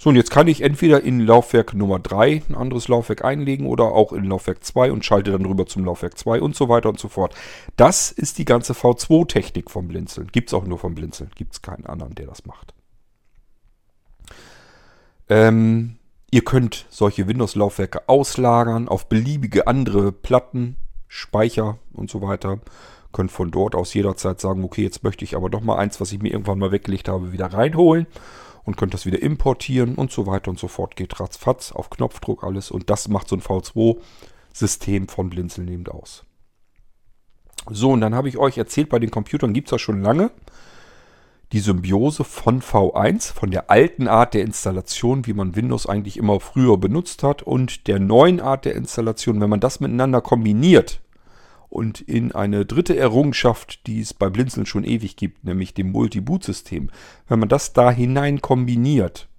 So, und jetzt kann ich entweder in Laufwerk Nummer 3 ein anderes Laufwerk einlegen oder auch in Laufwerk 2 und schalte dann rüber zum Laufwerk 2 und so weiter und so fort. Das ist die ganze V2-Technik vom Blinzeln. Gibt es auch nur vom Blinzeln. Gibt es keinen anderen, der das macht. Ähm, ihr könnt solche Windows-Laufwerke auslagern auf beliebige andere Platten, Speicher und so weiter. Könnt von dort aus jederzeit sagen, okay, jetzt möchte ich aber doch mal eins, was ich mir irgendwann mal weggelegt habe, wieder reinholen und könnt das wieder importieren und so weiter und so fort. Geht ratzfatz auf Knopfdruck alles und das macht so ein V2-System von Blinzeln eben aus. So, und dann habe ich euch erzählt, bei den Computern gibt es ja schon lange die Symbiose von V1, von der alten Art der Installation, wie man Windows eigentlich immer früher benutzt hat, und der neuen Art der Installation. Wenn man das miteinander kombiniert, und in eine dritte Errungenschaft, die es bei Blinzeln schon ewig gibt, nämlich dem Multi-Boot-System. Wenn man das da hinein kombiniert,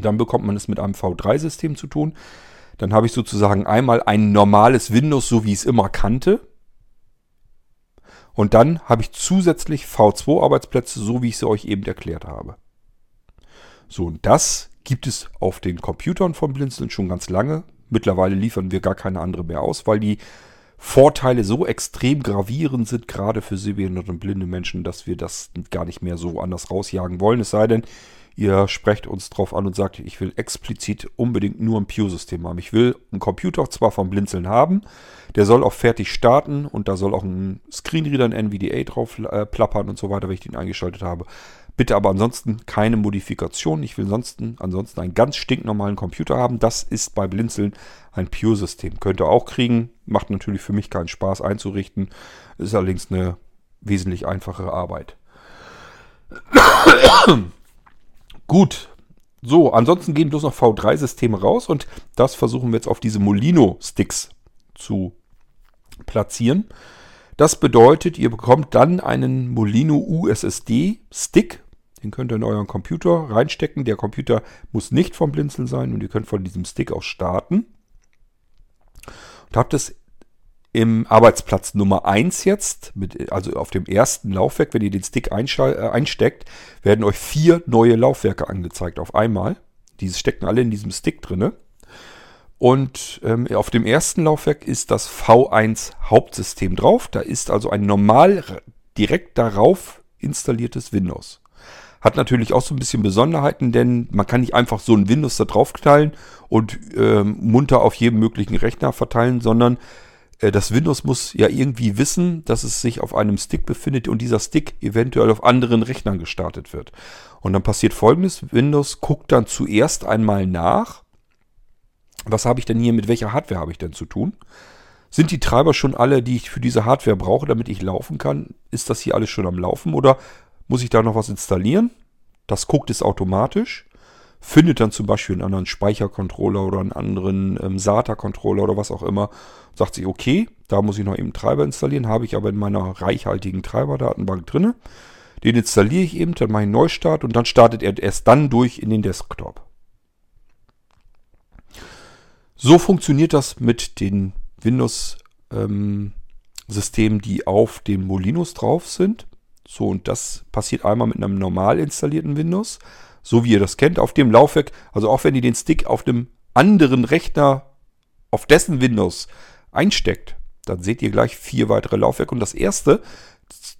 dann bekommt man es mit einem V3-System zu tun. Dann habe ich sozusagen einmal ein normales Windows, so wie ich es immer kannte. Und dann habe ich zusätzlich V2-Arbeitsplätze, so wie ich sie euch eben erklärt habe. So, und das gibt es auf den Computern von Blinzeln schon ganz lange. Mittlerweile liefern wir gar keine andere mehr aus, weil die Vorteile so extrem gravierend sind, gerade für sehbehinderte und blinde Menschen, dass wir das gar nicht mehr so anders rausjagen wollen. Es sei denn, ihr sprecht uns drauf an und sagt, ich will explizit unbedingt nur ein Pew-System haben. Ich will einen Computer zwar vom Blinzeln haben, der soll auch fertig starten und da soll auch ein Screenreader, ein NVDA drauf äh, plappern und so weiter, wenn ich den eingeschaltet habe. Bitte aber ansonsten keine Modifikation. Ich will ansonsten, ansonsten einen ganz stinknormalen Computer haben. Das ist bei Blinzeln ein Pure-System. Könnt ihr auch kriegen. Macht natürlich für mich keinen Spaß einzurichten. Ist allerdings eine wesentlich einfachere Arbeit. Gut. So, ansonsten gehen bloß noch V3-Systeme raus und das versuchen wir jetzt auf diese Molino-Sticks zu platzieren. Das bedeutet, ihr bekommt dann einen Molino USSD-Stick den könnt ihr in euren Computer reinstecken. Der Computer muss nicht vom Blinzeln sein und ihr könnt von diesem Stick aus starten. Und habt es im Arbeitsplatz Nummer 1 jetzt, mit, also auf dem ersten Laufwerk, wenn ihr den Stick äh, einsteckt, werden euch vier neue Laufwerke angezeigt auf einmal. Diese stecken alle in diesem Stick drin. Und ähm, auf dem ersten Laufwerk ist das V1 Hauptsystem drauf. Da ist also ein normal direkt darauf installiertes Windows. Hat natürlich auch so ein bisschen Besonderheiten, denn man kann nicht einfach so ein Windows da drauf teilen und ähm, munter auf jedem möglichen Rechner verteilen, sondern äh, das Windows muss ja irgendwie wissen, dass es sich auf einem Stick befindet und dieser Stick eventuell auf anderen Rechnern gestartet wird. Und dann passiert folgendes, Windows guckt dann zuerst einmal nach, was habe ich denn hier, mit welcher Hardware habe ich denn zu tun? Sind die Treiber schon alle, die ich für diese Hardware brauche, damit ich laufen kann? Ist das hier alles schon am Laufen oder muss ich da noch was installieren. Das guckt es automatisch. Findet dann zum Beispiel einen anderen Speichercontroller oder einen anderen ähm, SATA-Controller oder was auch immer. Sagt sich, okay, da muss ich noch eben Treiber installieren. Habe ich aber in meiner reichhaltigen Treiberdatenbank drin. Den installiere ich eben, dann mache ich einen Neustart und dann startet er erst dann durch in den Desktop. So funktioniert das mit den Windows-Systemen, ähm, die auf den Molinos drauf sind. So, und das passiert einmal mit einem normal installierten Windows, so wie ihr das kennt, auf dem Laufwerk. Also auch wenn ihr den Stick auf einem anderen Rechner, auf dessen Windows einsteckt, dann seht ihr gleich vier weitere Laufwerke. Und das erste,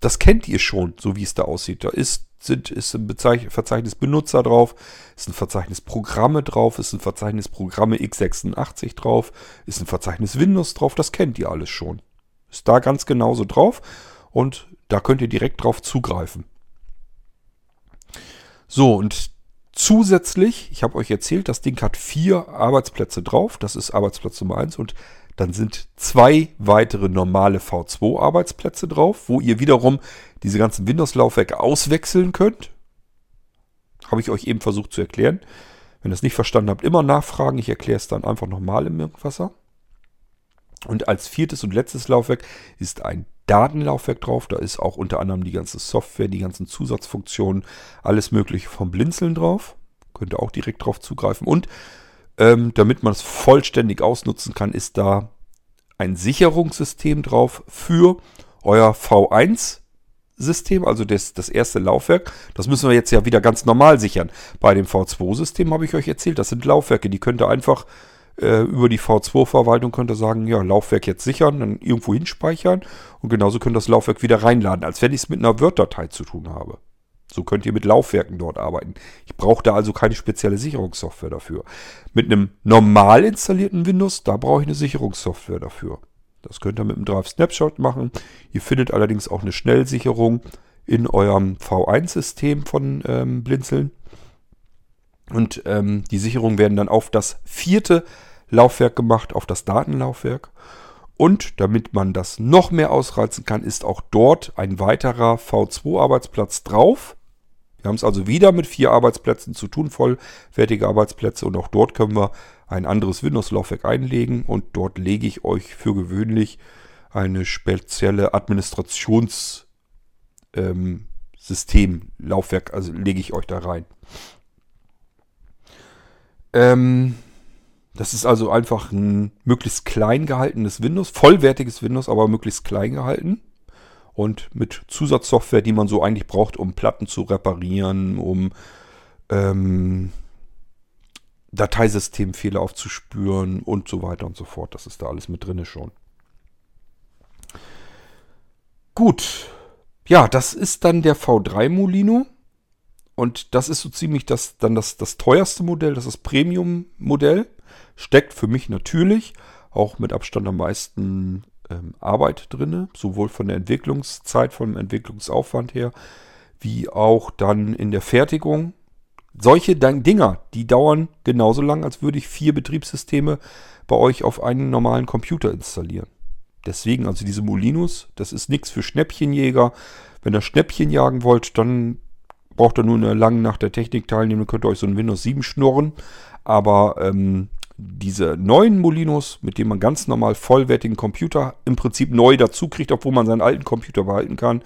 das kennt ihr schon, so wie es da aussieht. Da ist sind, ist ein Verzeichnis Benutzer drauf, ist ein Verzeichnis Programme drauf, ist ein Verzeichnis Programme x86 drauf, ist ein Verzeichnis Windows drauf, das kennt ihr alles schon. Ist da ganz genauso drauf und da könnt ihr direkt drauf zugreifen. So, und zusätzlich, ich habe euch erzählt, das Ding hat vier Arbeitsplätze drauf. Das ist Arbeitsplatz Nummer 1 und dann sind zwei weitere normale V2-Arbeitsplätze drauf, wo ihr wiederum diese ganzen Windows-Laufwerke auswechseln könnt. Habe ich euch eben versucht zu erklären. Wenn ihr es nicht verstanden habt, immer nachfragen. Ich erkläre es dann einfach nochmal im Irgendwasser. Und als viertes und letztes Laufwerk ist ein Datenlaufwerk drauf. Da ist auch unter anderem die ganze Software, die ganzen Zusatzfunktionen, alles mögliche vom Blinzeln drauf. Könnt ihr auch direkt drauf zugreifen. Und ähm, damit man es vollständig ausnutzen kann, ist da ein Sicherungssystem drauf für euer V1 System, also das, das erste Laufwerk. Das müssen wir jetzt ja wieder ganz normal sichern. Bei dem V2-System habe ich euch erzählt, das sind Laufwerke, die könnt ihr einfach äh, über die V2-Verwaltung könnt ihr sagen, ja, Laufwerk jetzt sichern, dann irgendwo hinspeichern und genauso könnt ihr das Laufwerk wieder reinladen, als wenn ich es mit einer Word-Datei zu tun habe. So könnt ihr mit Laufwerken dort arbeiten. Ich brauche da also keine spezielle Sicherungssoftware dafür. Mit einem normal installierten Windows, da brauche ich eine Sicherungssoftware dafür. Das könnt ihr mit einem Drive Snapshot machen. Ihr findet allerdings auch eine Schnellsicherung in eurem V1-System von ähm, Blinzeln. Und ähm, die Sicherungen werden dann auf das vierte Laufwerk gemacht, auf das Datenlaufwerk. Und damit man das noch mehr ausreizen kann, ist auch dort ein weiterer V2-Arbeitsplatz drauf. Wir haben es also wieder mit vier Arbeitsplätzen zu tun, vollwertige Arbeitsplätze. Und auch dort können wir ein anderes Windows-Laufwerk einlegen. Und dort lege ich euch für gewöhnlich eine spezielle Administrationssystem, ähm, also lege ich euch da rein. Ähm, das ist also einfach ein möglichst klein gehaltenes Windows, vollwertiges Windows, aber möglichst klein gehalten. Und mit Zusatzsoftware, die man so eigentlich braucht, um Platten zu reparieren, um ähm, Dateisystemfehler aufzuspüren und so weiter und so fort. Das ist da alles mit drin schon. Gut. Ja, das ist dann der V3 Molino. Und das ist so ziemlich das, dann das, das teuerste Modell, das ist das Premium-Modell. Steckt für mich natürlich auch mit Abstand am meisten ähm, Arbeit drin, sowohl von der Entwicklungszeit, vom Entwicklungsaufwand her, wie auch dann in der Fertigung. Solche Dinger, die dauern genauso lang, als würde ich vier Betriebssysteme bei euch auf einen normalen Computer installieren. Deswegen, also diese Molinos, das ist nichts für Schnäppchenjäger. Wenn ihr Schnäppchen jagen wollt, dann braucht ihr nur eine lange Nacht der Technik teilnehmen, könnt ihr euch so ein Windows 7 schnurren. Aber ähm, diese neuen Molinos, mit denen man ganz normal vollwertigen Computer im Prinzip neu dazu kriegt, obwohl man seinen alten Computer behalten kann,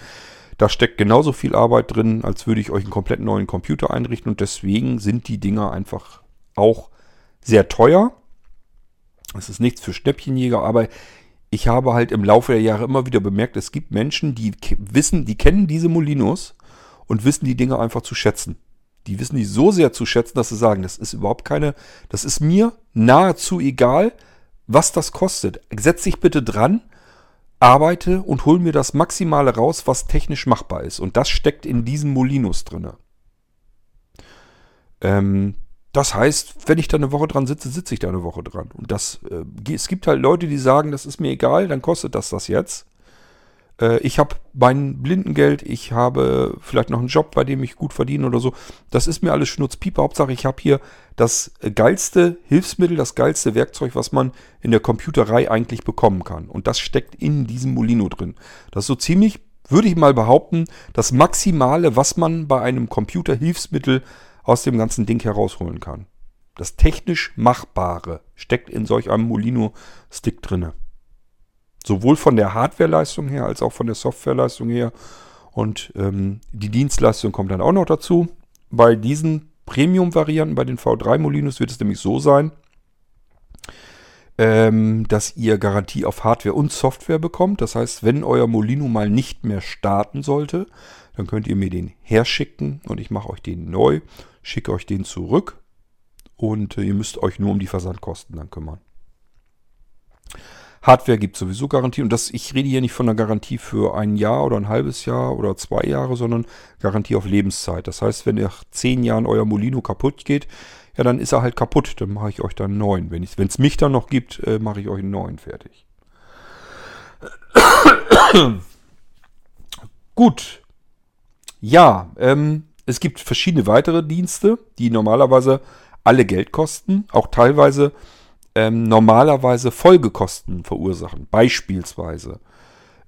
da steckt genauso viel Arbeit drin, als würde ich euch einen komplett neuen Computer einrichten. Und deswegen sind die Dinger einfach auch sehr teuer. Es ist nichts für Schnäppchenjäger, aber ich habe halt im Laufe der Jahre immer wieder bemerkt, es gibt Menschen, die wissen, die kennen diese Molinos und wissen die Dinge einfach zu schätzen. Die wissen die so sehr zu schätzen, dass sie sagen, das ist überhaupt keine, das ist mir nahezu egal, was das kostet. Setz dich bitte dran, arbeite und hol mir das Maximale raus, was technisch machbar ist. Und das steckt in diesen Molinos drin. Ähm, das heißt, wenn ich da eine Woche dran sitze, sitze ich da eine Woche dran. Und das, äh, es gibt halt Leute, die sagen, das ist mir egal, dann kostet das das jetzt. Äh, ich habe mein Blindengeld, ich habe vielleicht noch einen Job, bei dem ich gut verdiene oder so. Das ist mir alles Schnurzpiepe. Hauptsache, ich habe hier das geilste Hilfsmittel, das geilste Werkzeug, was man in der Computerei eigentlich bekommen kann. Und das steckt in diesem Molino drin. Das ist so ziemlich, würde ich mal behaupten, das Maximale, was man bei einem Computerhilfsmittel aus dem ganzen Ding herausholen kann. Das technisch Machbare steckt in solch einem Molino-Stick drinne. Sowohl von der Hardwareleistung her als auch von der Softwareleistung her. Und ähm, die Dienstleistung kommt dann auch noch dazu. Bei diesen Premium-Varianten, bei den V3 Molinos, wird es nämlich so sein, ähm, dass ihr Garantie auf Hardware und Software bekommt. Das heißt, wenn euer Molino mal nicht mehr starten sollte, dann könnt ihr mir den herschicken und ich mache euch den neu, schicke euch den zurück und äh, ihr müsst euch nur um die Versandkosten dann kümmern. Hardware gibt sowieso Garantie und das, ich rede hier nicht von einer Garantie für ein Jahr oder ein halbes Jahr oder zwei Jahre, sondern Garantie auf Lebenszeit. Das heißt, wenn nach zehn Jahren euer Molino kaputt geht, ja, dann ist er halt kaputt. Dann mache ich euch dann einen neuen. Wenn es mich dann noch gibt, äh, mache ich euch einen neuen fertig. Gut. Ja, ähm, es gibt verschiedene weitere Dienste, die normalerweise alle Geld kosten, auch teilweise ähm, normalerweise Folgekosten verursachen. Beispielsweise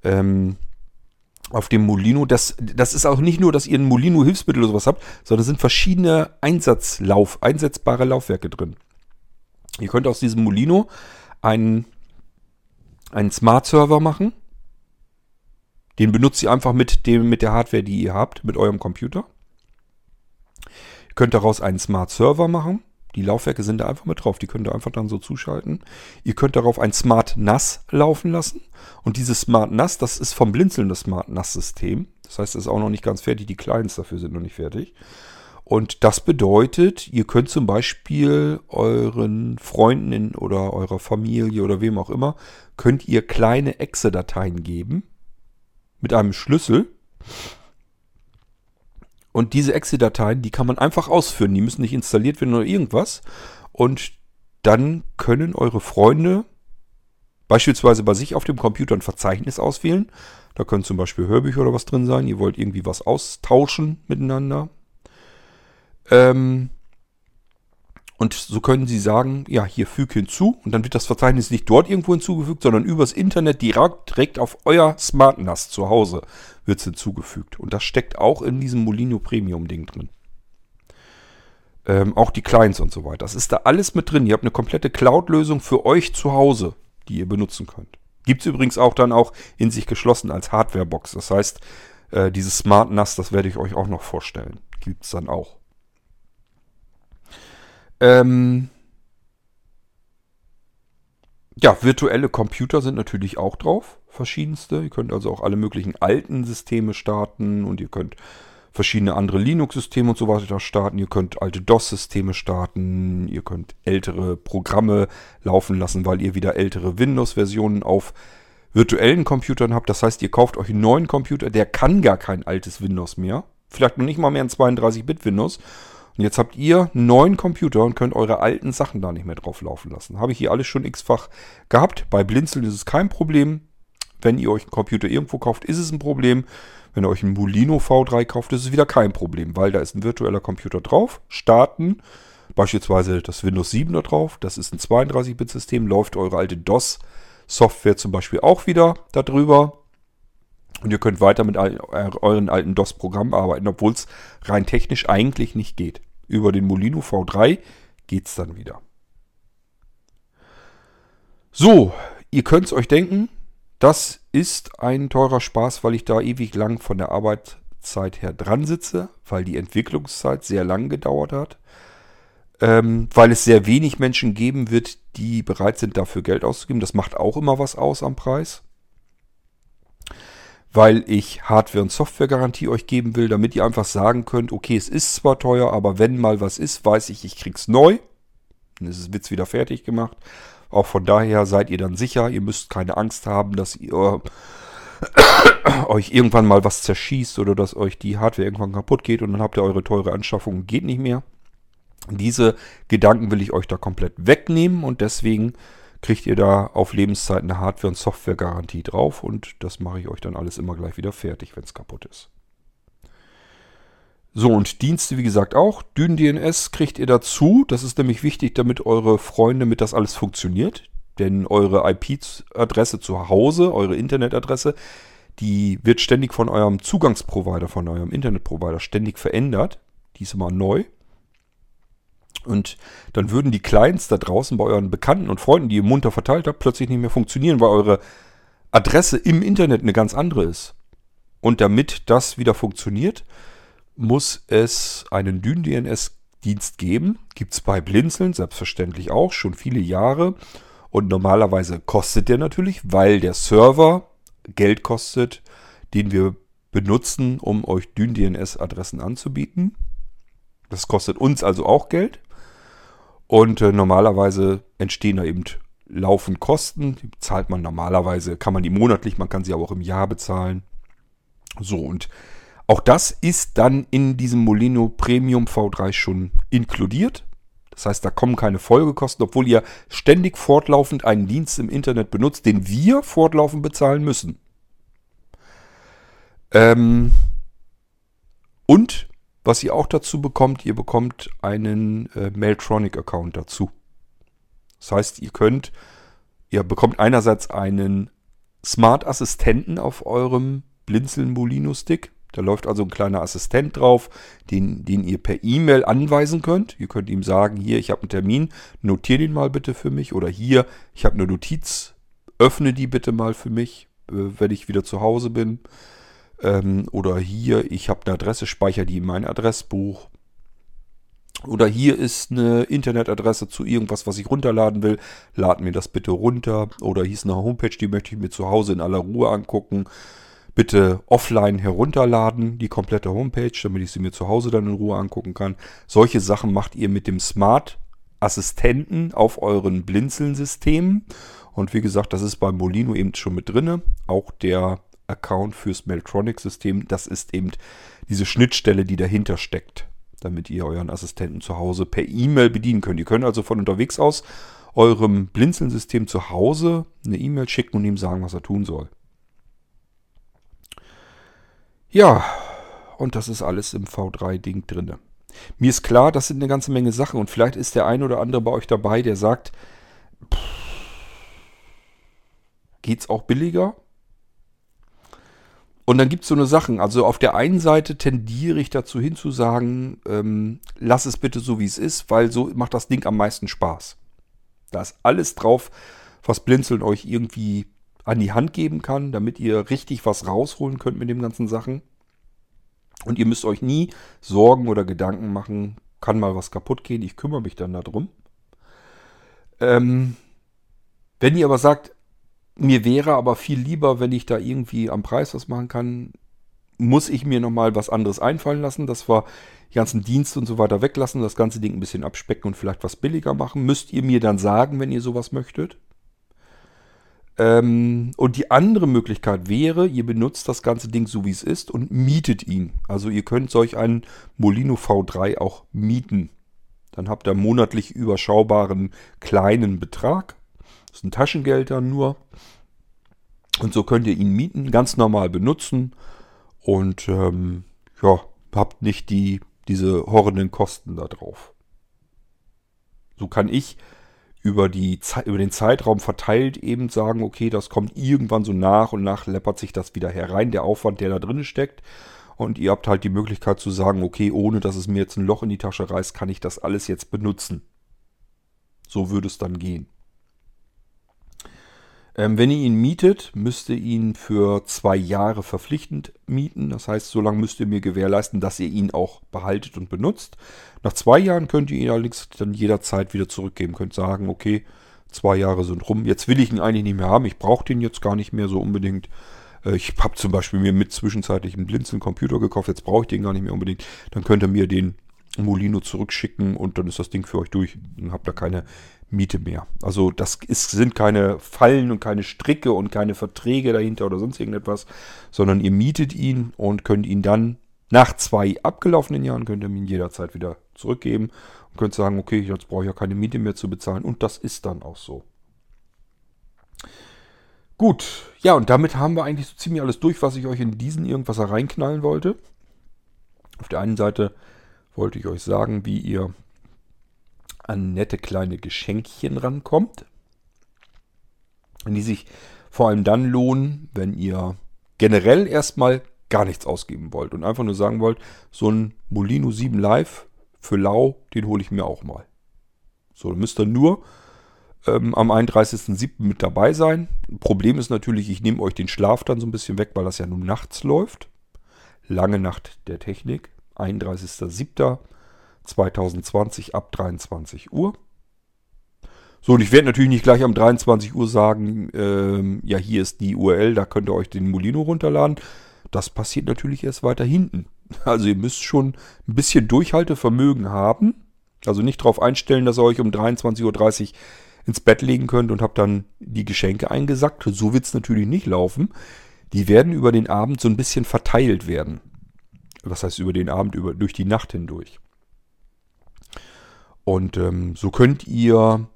ähm, auf dem Molino, das, das ist auch nicht nur, dass ihr ein Molino-Hilfsmittel oder sowas habt, sondern es sind verschiedene Einsatzlauf, einsetzbare Laufwerke drin. Ihr könnt aus diesem Molino einen, einen Smart-Server machen. Den benutzt ihr einfach mit, dem, mit der Hardware, die ihr habt, mit eurem Computer. Ihr könnt daraus einen Smart-Server machen. Die Laufwerke sind da einfach mit drauf. Die könnt ihr einfach dann so zuschalten. Ihr könnt darauf ein Smart NAS laufen lassen. Und dieses Smart NAS, das ist vom Blinzeln das Smart NAS-System. Das heißt, es ist auch noch nicht ganz fertig. Die Clients dafür sind noch nicht fertig. Und das bedeutet, ihr könnt zum Beispiel euren Freunden oder eurer Familie oder wem auch immer, könnt ihr kleine Exe-Dateien geben mit einem Schlüssel. Und diese Exe-Dateien, die kann man einfach ausführen. Die müssen nicht installiert werden oder irgendwas. Und dann können eure Freunde beispielsweise bei sich auf dem Computer ein Verzeichnis auswählen. Da können zum Beispiel Hörbücher oder was drin sein. Ihr wollt irgendwie was austauschen miteinander. Ähm, und so können Sie sagen, ja, hier füge hinzu und dann wird das Verzeichnis nicht dort irgendwo hinzugefügt, sondern übers Internet direkt, direkt auf euer Smart NAS zu Hause wird es hinzugefügt. Und das steckt auch in diesem Molino Premium Ding drin. Ähm, auch die Clients und so weiter. Das ist da alles mit drin. Ihr habt eine komplette Cloud-Lösung für euch zu Hause, die ihr benutzen könnt. Gibt es übrigens auch dann auch in sich geschlossen als Hardware-Box. Das heißt, äh, dieses Smart NAS, das werde ich euch auch noch vorstellen. Gibt es dann auch. Ähm ja, virtuelle Computer sind natürlich auch drauf, verschiedenste. Ihr könnt also auch alle möglichen alten Systeme starten und ihr könnt verschiedene andere Linux-Systeme und so weiter starten. Ihr könnt alte DOS-Systeme starten. Ihr könnt ältere Programme laufen lassen, weil ihr wieder ältere Windows-Versionen auf virtuellen Computern habt. Das heißt, ihr kauft euch einen neuen Computer, der kann gar kein altes Windows mehr. Vielleicht noch nicht mal mehr ein 32-Bit-Windows, und jetzt habt ihr einen neuen Computer und könnt eure alten Sachen da nicht mehr drauf laufen lassen. Habe ich hier alles schon x-fach gehabt. Bei Blinzeln ist es kein Problem. Wenn ihr euch einen Computer irgendwo kauft, ist es ein Problem. Wenn ihr euch einen Molino V3 kauft, ist es wieder kein Problem, weil da ist ein virtueller Computer drauf. Starten, beispielsweise das Windows 7 da drauf. Das ist ein 32-Bit-System, läuft eure alte DOS-Software zum Beispiel auch wieder darüber. Und ihr könnt weiter mit euren alten DOS-Programmen arbeiten, obwohl es rein technisch eigentlich nicht geht. Über den Molino V3 geht es dann wieder. So, ihr könnt es euch denken, das ist ein teurer Spaß, weil ich da ewig lang von der Arbeitszeit her dran sitze, weil die Entwicklungszeit sehr lang gedauert hat, ähm, weil es sehr wenig Menschen geben wird, die bereit sind, dafür Geld auszugeben. Das macht auch immer was aus am Preis weil ich Hardware- und Softwaregarantie euch geben will, damit ihr einfach sagen könnt, okay, es ist zwar teuer, aber wenn mal was ist, weiß ich, ich krieg's neu. Dann ist es Witz wieder fertig gemacht. Auch von daher seid ihr dann sicher, ihr müsst keine Angst haben, dass ihr euch irgendwann mal was zerschießt oder dass euch die Hardware irgendwann kaputt geht und dann habt ihr eure teure Anschaffung geht nicht mehr. Diese Gedanken will ich euch da komplett wegnehmen und deswegen kriegt ihr da auf Lebenszeit eine Hardware- und Softwaregarantie drauf und das mache ich euch dann alles immer gleich wieder fertig, wenn es kaputt ist. So, und Dienste, wie gesagt, auch. DynDNS kriegt ihr dazu. Das ist nämlich wichtig, damit eure Freunde mit das alles funktioniert. Denn eure IP-Adresse zu Hause, eure Internetadresse, die wird ständig von eurem Zugangsprovider, von eurem Internetprovider ständig verändert. Die ist immer neu. Und dann würden die Clients da draußen bei euren Bekannten und Freunden, die ihr munter verteilt habt, plötzlich nicht mehr funktionieren, weil eure Adresse im Internet eine ganz andere ist. Und damit das wieder funktioniert, muss es einen DynDNS-Dienst geben. Gibt es bei Blinzeln selbstverständlich auch, schon viele Jahre. Und normalerweise kostet der natürlich, weil der Server Geld kostet, den wir benutzen, um euch DynDNS-Adressen anzubieten. Das kostet uns also auch Geld. Und äh, normalerweise entstehen da eben laufen Kosten. Die zahlt man normalerweise, kann man die monatlich, man kann sie aber auch im Jahr bezahlen. So, und auch das ist dann in diesem Molino Premium V3 schon inkludiert. Das heißt, da kommen keine Folgekosten, obwohl ihr ständig fortlaufend einen Dienst im Internet benutzt, den wir fortlaufend bezahlen müssen. Ähm und was ihr auch dazu bekommt, ihr bekommt einen äh, Mailtronic-Account dazu. Das heißt, ihr könnt, ihr bekommt einerseits einen Smart-Assistenten auf eurem Blinzeln Molino Stick. Da läuft also ein kleiner Assistent drauf, den, den ihr per E-Mail anweisen könnt. Ihr könnt ihm sagen, hier, ich habe einen Termin, notiere den mal bitte für mich. Oder hier, ich habe eine Notiz, öffne die bitte mal für mich, äh, wenn ich wieder zu Hause bin. Ähm, oder hier, ich habe eine Adresse, speichere die in mein Adressbuch. Oder hier ist eine Internetadresse zu irgendwas, was ich runterladen will. Lad mir das bitte runter. Oder hier ist eine Homepage, die möchte ich mir zu Hause in aller Ruhe angucken. Bitte offline herunterladen, die komplette Homepage, damit ich sie mir zu Hause dann in Ruhe angucken kann. Solche Sachen macht ihr mit dem Smart Assistenten auf euren Blinzeln-Systemen. Und wie gesagt, das ist beim Molino eben schon mit drinne. Auch der Account fürs Meltronic-System, das ist eben diese Schnittstelle, die dahinter steckt damit ihr euren Assistenten zu Hause per E-Mail bedienen könnt. Ihr könnt also von unterwegs aus eurem Blinzeln-System zu Hause eine E-Mail schicken und ihm sagen, was er tun soll. Ja, und das ist alles im V3-Ding drin. Mir ist klar, das sind eine ganze Menge Sachen und vielleicht ist der ein oder andere bei euch dabei, der sagt, geht es auch billiger? Und dann gibt es so eine Sachen. Also auf der einen Seite tendiere ich dazu hin zu sagen, ähm, lass es bitte so, wie es ist, weil so macht das Ding am meisten Spaß. Da ist alles drauf, was Blinzeln euch irgendwie an die Hand geben kann, damit ihr richtig was rausholen könnt mit den ganzen Sachen. Und ihr müsst euch nie Sorgen oder Gedanken machen, kann mal was kaputt gehen, ich kümmere mich dann darum. Ähm, wenn ihr aber sagt, mir wäre aber viel lieber, wenn ich da irgendwie am Preis was machen kann, muss ich mir nochmal was anderes einfallen lassen, dass wir die ganzen Dienste und so weiter weglassen, das ganze Ding ein bisschen abspecken und vielleicht was billiger machen. Müsst ihr mir dann sagen, wenn ihr sowas möchtet. Ähm, und die andere Möglichkeit wäre, ihr benutzt das ganze Ding so wie es ist und mietet ihn. Also ihr könnt solch einen Molino V3 auch mieten. Dann habt ihr monatlich überschaubaren kleinen Betrag das ist ein Taschengeld dann nur. Und so könnt ihr ihn mieten, ganz normal benutzen. Und ähm, ja, habt nicht die, diese horrenden Kosten da drauf. So kann ich über, die, über den Zeitraum verteilt eben sagen, okay, das kommt irgendwann so nach und nach läppert sich das wieder herein, der Aufwand, der da drin steckt. Und ihr habt halt die Möglichkeit zu sagen, okay, ohne dass es mir jetzt ein Loch in die Tasche reißt, kann ich das alles jetzt benutzen. So würde es dann gehen. Ähm, wenn ihr ihn mietet, müsst ihr ihn für zwei Jahre verpflichtend mieten. Das heißt, so lange müsst ihr mir gewährleisten, dass ihr ihn auch behaltet und benutzt. Nach zwei Jahren könnt ihr ihn allerdings dann jederzeit wieder zurückgeben. Könnt sagen, okay, zwei Jahre sind rum. Jetzt will ich ihn eigentlich nicht mehr haben. Ich brauche den jetzt gar nicht mehr so unbedingt. Äh, ich habe zum Beispiel mir mit zwischenzeitlich einen Blinzeln-Computer gekauft. Jetzt brauche ich den gar nicht mehr unbedingt. Dann könnt ihr mir den Molino zurückschicken und dann ist das Ding für euch durch. Dann habt ihr keine Miete mehr. Also das ist, sind keine Fallen und keine Stricke und keine Verträge dahinter oder sonst irgendetwas, sondern ihr mietet ihn und könnt ihn dann nach zwei abgelaufenen Jahren, könnt ihr ihn jederzeit wieder zurückgeben und könnt sagen, okay, jetzt brauche ich ja keine Miete mehr zu bezahlen und das ist dann auch so. Gut, ja und damit haben wir eigentlich so ziemlich alles durch, was ich euch in diesen irgendwas reinknallen wollte. Auf der einen Seite wollte ich euch sagen, wie ihr an nette kleine Geschenkchen rankommt, die sich vor allem dann lohnen, wenn ihr generell erstmal gar nichts ausgeben wollt und einfach nur sagen wollt, so ein Molino 7 Live für Lau, den hole ich mir auch mal. So, dann müsst ihr nur ähm, am 31.07. mit dabei sein. Problem ist natürlich, ich nehme euch den Schlaf dann so ein bisschen weg, weil das ja nun nachts läuft. Lange Nacht der Technik, 31.07. 2020 ab 23 Uhr. So, und ich werde natürlich nicht gleich am 23 Uhr sagen, ähm, ja, hier ist die URL, da könnt ihr euch den Molino runterladen. Das passiert natürlich erst weiter hinten. Also ihr müsst schon ein bisschen Durchhaltevermögen haben. Also nicht darauf einstellen, dass er euch um 23.30 Uhr ins Bett legen könnt und habt dann die Geschenke eingesackt. So wird es natürlich nicht laufen. Die werden über den Abend so ein bisschen verteilt werden. Was heißt über den Abend, über, durch die Nacht hindurch. Und ähm, so könnt ihr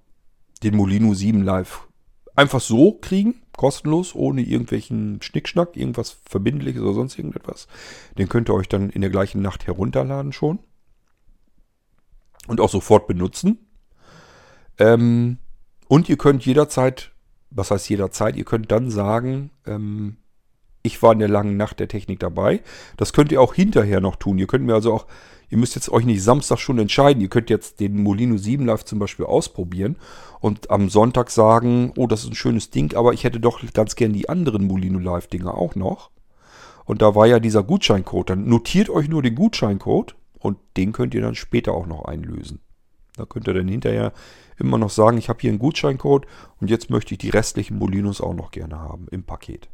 den Molino 7 Live einfach so kriegen, kostenlos, ohne irgendwelchen Schnickschnack, irgendwas Verbindliches oder sonst irgendetwas. Den könnt ihr euch dann in der gleichen Nacht herunterladen schon. Und auch sofort benutzen. Ähm, und ihr könnt jederzeit, was heißt jederzeit, ihr könnt dann sagen, ähm, ich war in der langen Nacht der Technik dabei. Das könnt ihr auch hinterher noch tun. Ihr könnt mir also auch Ihr müsst jetzt euch nicht Samstag schon entscheiden. Ihr könnt jetzt den Molino 7 Live zum Beispiel ausprobieren und am Sonntag sagen, oh, das ist ein schönes Ding, aber ich hätte doch ganz gern die anderen Molino Live Dinger auch noch. Und da war ja dieser Gutscheincode. Dann notiert euch nur den Gutscheincode und den könnt ihr dann später auch noch einlösen. Da könnt ihr dann hinterher immer noch sagen, ich habe hier einen Gutscheincode und jetzt möchte ich die restlichen Molinos auch noch gerne haben im Paket.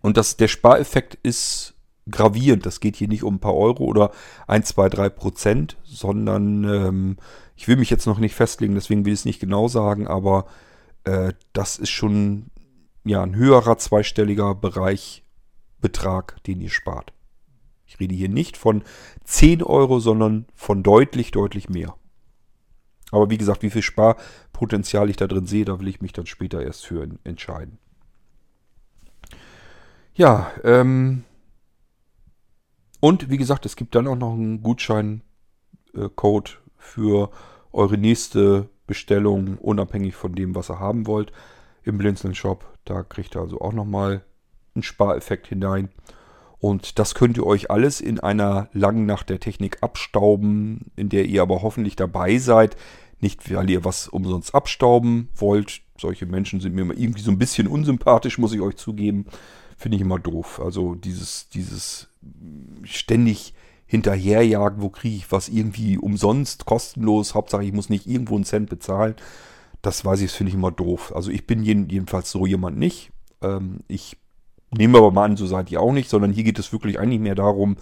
Und das, der Spareffekt ist gravierend. Das geht hier nicht um ein paar Euro oder 1, 2, 3 Prozent, sondern ähm, ich will mich jetzt noch nicht festlegen, deswegen will ich es nicht genau sagen, aber äh, das ist schon ja ein höherer zweistelliger Bereich Betrag, den ihr spart. Ich rede hier nicht von 10 Euro, sondern von deutlich, deutlich mehr. Aber wie gesagt, wie viel Sparpotenzial ich da drin sehe, da will ich mich dann später erst für entscheiden. Ja, ähm, und wie gesagt, es gibt dann auch noch einen Gutscheincode für eure nächste Bestellung, unabhängig von dem, was ihr haben wollt, im Blinzeln Shop. Da kriegt ihr also auch nochmal einen Spareffekt hinein. Und das könnt ihr euch alles in einer langen Nacht der Technik abstauben, in der ihr aber hoffentlich dabei seid. Nicht, weil ihr was umsonst abstauben wollt. Solche Menschen sind mir irgendwie so ein bisschen unsympathisch, muss ich euch zugeben. Finde ich immer doof. Also dieses, dieses ständig hinterherjagen, wo kriege ich was irgendwie umsonst, kostenlos, Hauptsache ich muss nicht irgendwo einen Cent bezahlen. Das weiß ich, das finde ich immer doof. Also ich bin jedenfalls so jemand nicht. Ähm, ich nehme aber mal an, so seid ihr auch nicht, sondern hier geht es wirklich eigentlich mehr darum,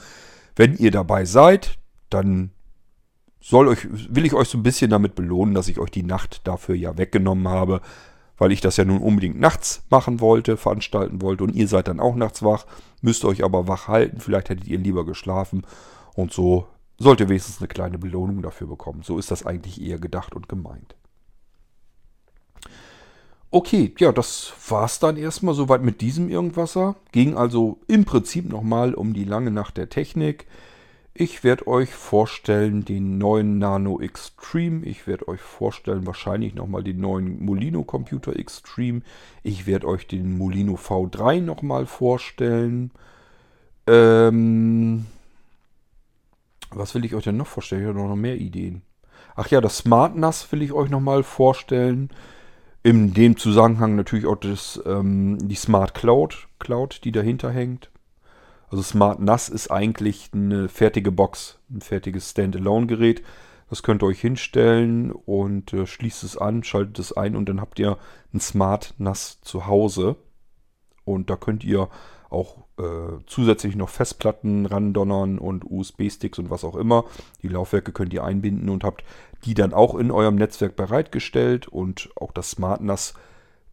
wenn ihr dabei seid, dann soll euch, will ich euch so ein bisschen damit belohnen, dass ich euch die Nacht dafür ja weggenommen habe, weil ich das ja nun unbedingt nachts machen wollte, veranstalten wollte und ihr seid dann auch nachts wach, müsst euch aber wach halten, vielleicht hättet ihr lieber geschlafen und so sollt ihr wenigstens eine kleine Belohnung dafür bekommen. So ist das eigentlich eher gedacht und gemeint. Okay, ja, das war's dann erstmal soweit mit diesem Irgendwasser. Ging also im Prinzip nochmal um die lange Nacht der Technik. Ich werde euch vorstellen den neuen Nano Extreme. Ich werde euch vorstellen wahrscheinlich nochmal den neuen Molino Computer Extreme. Ich werde euch den Molino V3 nochmal vorstellen. Ähm, was will ich euch denn noch vorstellen? Ich habe noch mehr Ideen. Ach ja, das Smart NAS will ich euch nochmal vorstellen. In dem Zusammenhang natürlich auch das, ähm, die Smart Cloud, Cloud, die dahinter hängt. Also Smart NAS ist eigentlich eine fertige Box, ein fertiges Standalone-Gerät. Das könnt ihr euch hinstellen und äh, schließt es an, schaltet es ein und dann habt ihr ein Smart NAS zu Hause. Und da könnt ihr auch äh, zusätzlich noch Festplatten randonnern und USB-Sticks und was auch immer. Die Laufwerke könnt ihr einbinden und habt die dann auch in eurem Netzwerk bereitgestellt. Und auch das Smart NAS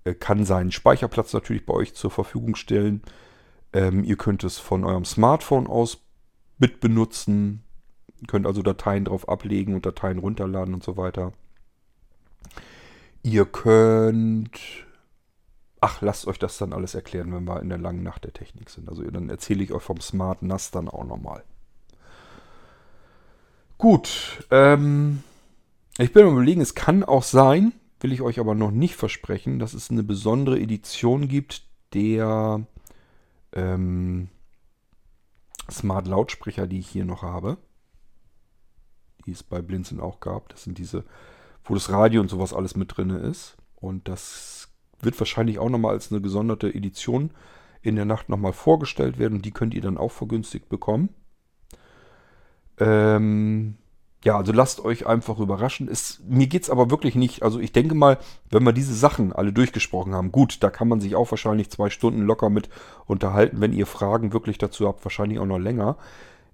äh, kann seinen Speicherplatz natürlich bei euch zur Verfügung stellen. Ähm, ihr könnt es von eurem Smartphone aus mit benutzen. Ihr könnt also Dateien drauf ablegen und Dateien runterladen und so weiter. Ihr könnt. Ach, lasst euch das dann alles erklären, wenn wir in der langen Nacht der Technik sind. Also dann erzähle ich euch vom Smart NAS dann auch nochmal. Gut, ähm, ich bin am überlegen, es kann auch sein, will ich euch aber noch nicht versprechen, dass es eine besondere Edition gibt, der ähm, Smart Lautsprecher, die ich hier noch habe. Die es bei Blinzeln auch gab. Das sind diese, wo das Radio und sowas alles mit drin ist. Und das wird wahrscheinlich auch nochmal als eine gesonderte Edition in der Nacht nochmal vorgestellt werden. Die könnt ihr dann auch vergünstigt bekommen. Ähm, ja, also lasst euch einfach überraschen. Es, mir geht's aber wirklich nicht. Also ich denke mal, wenn wir diese Sachen alle durchgesprochen haben, gut, da kann man sich auch wahrscheinlich zwei Stunden locker mit unterhalten. Wenn ihr Fragen wirklich dazu habt, wahrscheinlich auch noch länger.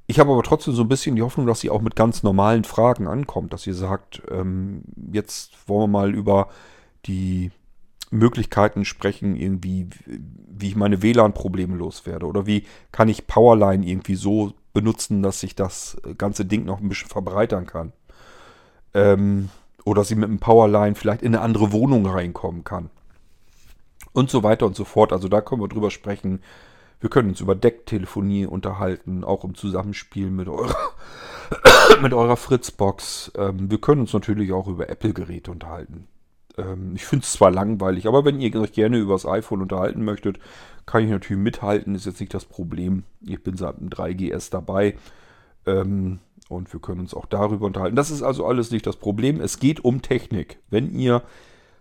Ich habe aber trotzdem so ein bisschen die Hoffnung, dass sie auch mit ganz normalen Fragen ankommt, dass ihr sagt, ähm, jetzt wollen wir mal über die Möglichkeiten sprechen, irgendwie, wie ich meine WLAN-Probleme loswerde oder wie kann ich Powerline irgendwie so benutzen, dass sich das ganze Ding noch ein bisschen verbreitern kann. Ähm, oder sie mit einem Powerline vielleicht in eine andere Wohnung reinkommen kann. Und so weiter und so fort. Also da können wir drüber sprechen. Wir können uns über Decktelefonie unterhalten, auch im Zusammenspiel mit eurer, mit eurer Fritzbox. Ähm, wir können uns natürlich auch über Apple-Geräte unterhalten. Ähm, ich finde es zwar langweilig, aber wenn ihr euch gerne über das iPhone unterhalten möchtet, kann ich natürlich mithalten. Ist jetzt nicht das Problem. Ich bin seit dem 3GS dabei. Ähm, und wir können uns auch darüber unterhalten. Das ist also alles nicht das Problem. Es geht um Technik. Wenn ihr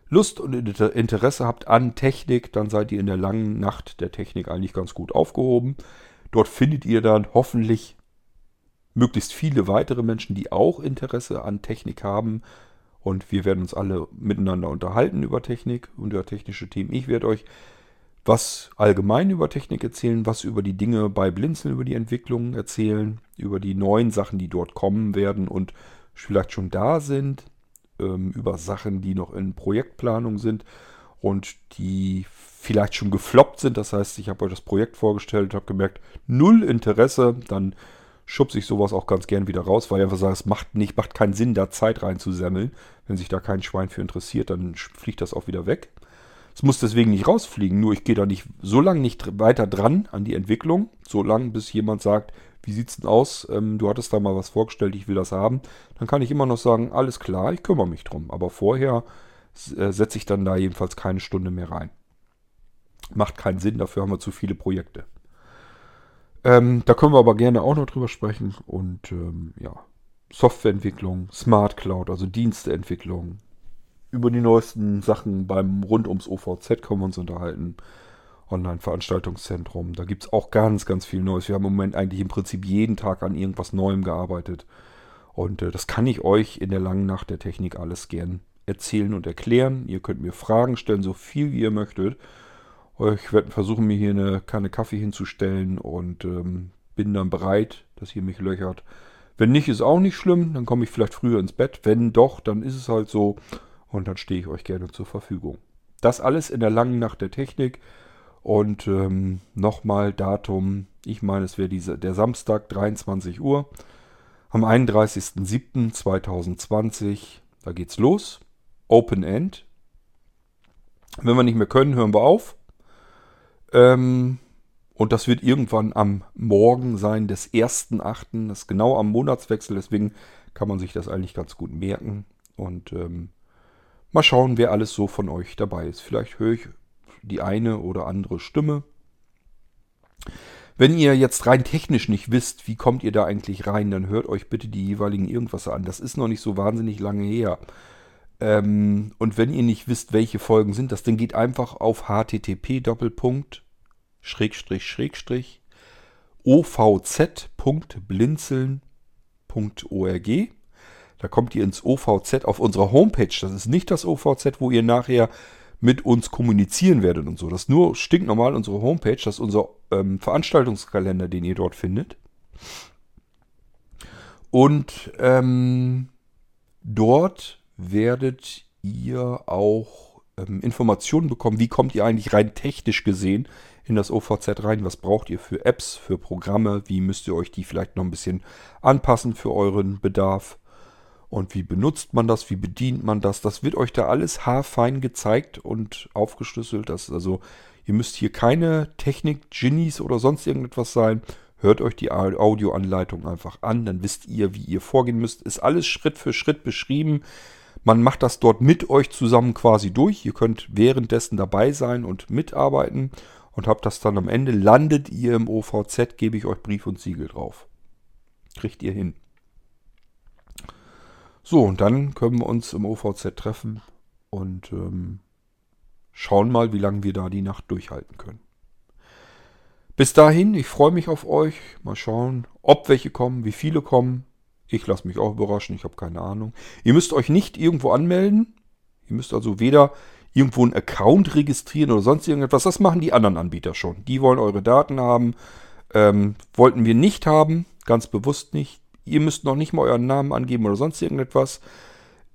Lust und Interesse habt an Technik, dann seid ihr in der langen Nacht der Technik eigentlich ganz gut aufgehoben. Dort findet ihr dann hoffentlich möglichst viele weitere Menschen, die auch Interesse an Technik haben. Und wir werden uns alle miteinander unterhalten über Technik und über technische Themen. Ich werde euch was allgemein über Technik erzählen, was über die Dinge bei Blinzeln, über die Entwicklungen erzählen, über die neuen Sachen, die dort kommen werden und vielleicht schon da sind, ähm, über Sachen, die noch in Projektplanung sind und die vielleicht schon gefloppt sind. Das heißt, ich habe euch das Projekt vorgestellt, habe gemerkt, null Interesse, dann schubse ich sowas auch ganz gern wieder raus, weil ich einfach sage, es macht nicht, macht keinen Sinn, da Zeit reinzusemmeln. Wenn sich da kein Schwein für interessiert, dann fliegt das auch wieder weg. Es muss deswegen nicht rausfliegen, nur ich gehe da nicht so lange nicht weiter dran an die Entwicklung, so lange bis jemand sagt, wie sieht's denn aus? Ähm, du hattest da mal was vorgestellt, ich will das haben. Dann kann ich immer noch sagen, alles klar, ich kümmere mich drum. Aber vorher äh, setze ich dann da jedenfalls keine Stunde mehr rein. Macht keinen Sinn, dafür haben wir zu viele Projekte. Ähm, da können wir aber gerne auch noch drüber sprechen. Und ähm, ja, Softwareentwicklung, Smart Cloud, also Diensteentwicklung, über die neuesten Sachen beim rund ums OVZ können wir uns unterhalten. Online-Veranstaltungszentrum. Da gibt es auch ganz, ganz viel Neues. Wir haben im Moment eigentlich im Prinzip jeden Tag an irgendwas Neuem gearbeitet. Und äh, das kann ich euch in der langen Nacht der Technik alles gern erzählen und erklären. Ihr könnt mir Fragen stellen, so viel wie ihr möchtet. Ich werde versuchen, mir hier eine Kanne Kaffee hinzustellen und ähm, bin dann bereit, dass ihr mich löchert. Wenn nicht, ist auch nicht schlimm. Dann komme ich vielleicht früher ins Bett. Wenn doch, dann ist es halt so und dann stehe ich euch gerne zur Verfügung. Das alles in der langen Nacht der Technik. Und ähm, nochmal Datum, ich meine, es wäre der Samstag, 23 Uhr, am 31.07.2020. Da geht's los. Open End. Wenn wir nicht mehr können, hören wir auf. Ähm, und das wird irgendwann am Morgen sein des 1.8. Das ist genau am Monatswechsel, deswegen kann man sich das eigentlich ganz gut merken. Und ähm, Mal schauen, wer alles so von euch dabei ist. Vielleicht höre ich die eine oder andere Stimme. Wenn ihr jetzt rein technisch nicht wisst, wie kommt ihr da eigentlich rein, dann hört euch bitte die jeweiligen irgendwas an. Das ist noch nicht so wahnsinnig lange her. Ähm, und wenn ihr nicht wisst, welche Folgen sind das, dann geht einfach auf http ovz.blinzeln.org da kommt ihr ins OVZ auf unserer Homepage. Das ist nicht das OVZ, wo ihr nachher mit uns kommunizieren werdet und so. Das ist nur stinknormal unsere Homepage. Das ist unser ähm, Veranstaltungskalender, den ihr dort findet. Und ähm, dort werdet ihr auch ähm, Informationen bekommen, wie kommt ihr eigentlich rein technisch gesehen in das OVZ rein, was braucht ihr für Apps, für Programme, wie müsst ihr euch die vielleicht noch ein bisschen anpassen für euren Bedarf. Und wie benutzt man das? Wie bedient man das? Das wird euch da alles haarfein gezeigt und aufgeschlüsselt. Das also, ihr müsst hier keine Technik-Genies oder sonst irgendetwas sein. Hört euch die Audioanleitung einfach an, dann wisst ihr, wie ihr vorgehen müsst. Ist alles Schritt für Schritt beschrieben. Man macht das dort mit euch zusammen quasi durch. Ihr könnt währenddessen dabei sein und mitarbeiten und habt das dann am Ende. Landet ihr im OVZ, gebe ich euch Brief und Siegel drauf. Kriegt ihr hin. So, und dann können wir uns im OVZ treffen und ähm, schauen mal, wie lange wir da die Nacht durchhalten können. Bis dahin, ich freue mich auf euch. Mal schauen, ob welche kommen, wie viele kommen. Ich lasse mich auch überraschen, ich habe keine Ahnung. Ihr müsst euch nicht irgendwo anmelden. Ihr müsst also weder irgendwo einen Account registrieren oder sonst irgendetwas. Das machen die anderen Anbieter schon. Die wollen eure Daten haben. Ähm, wollten wir nicht haben, Ganz bewusst nicht. Ihr müsst noch nicht mal euren Namen angeben oder sonst irgendetwas.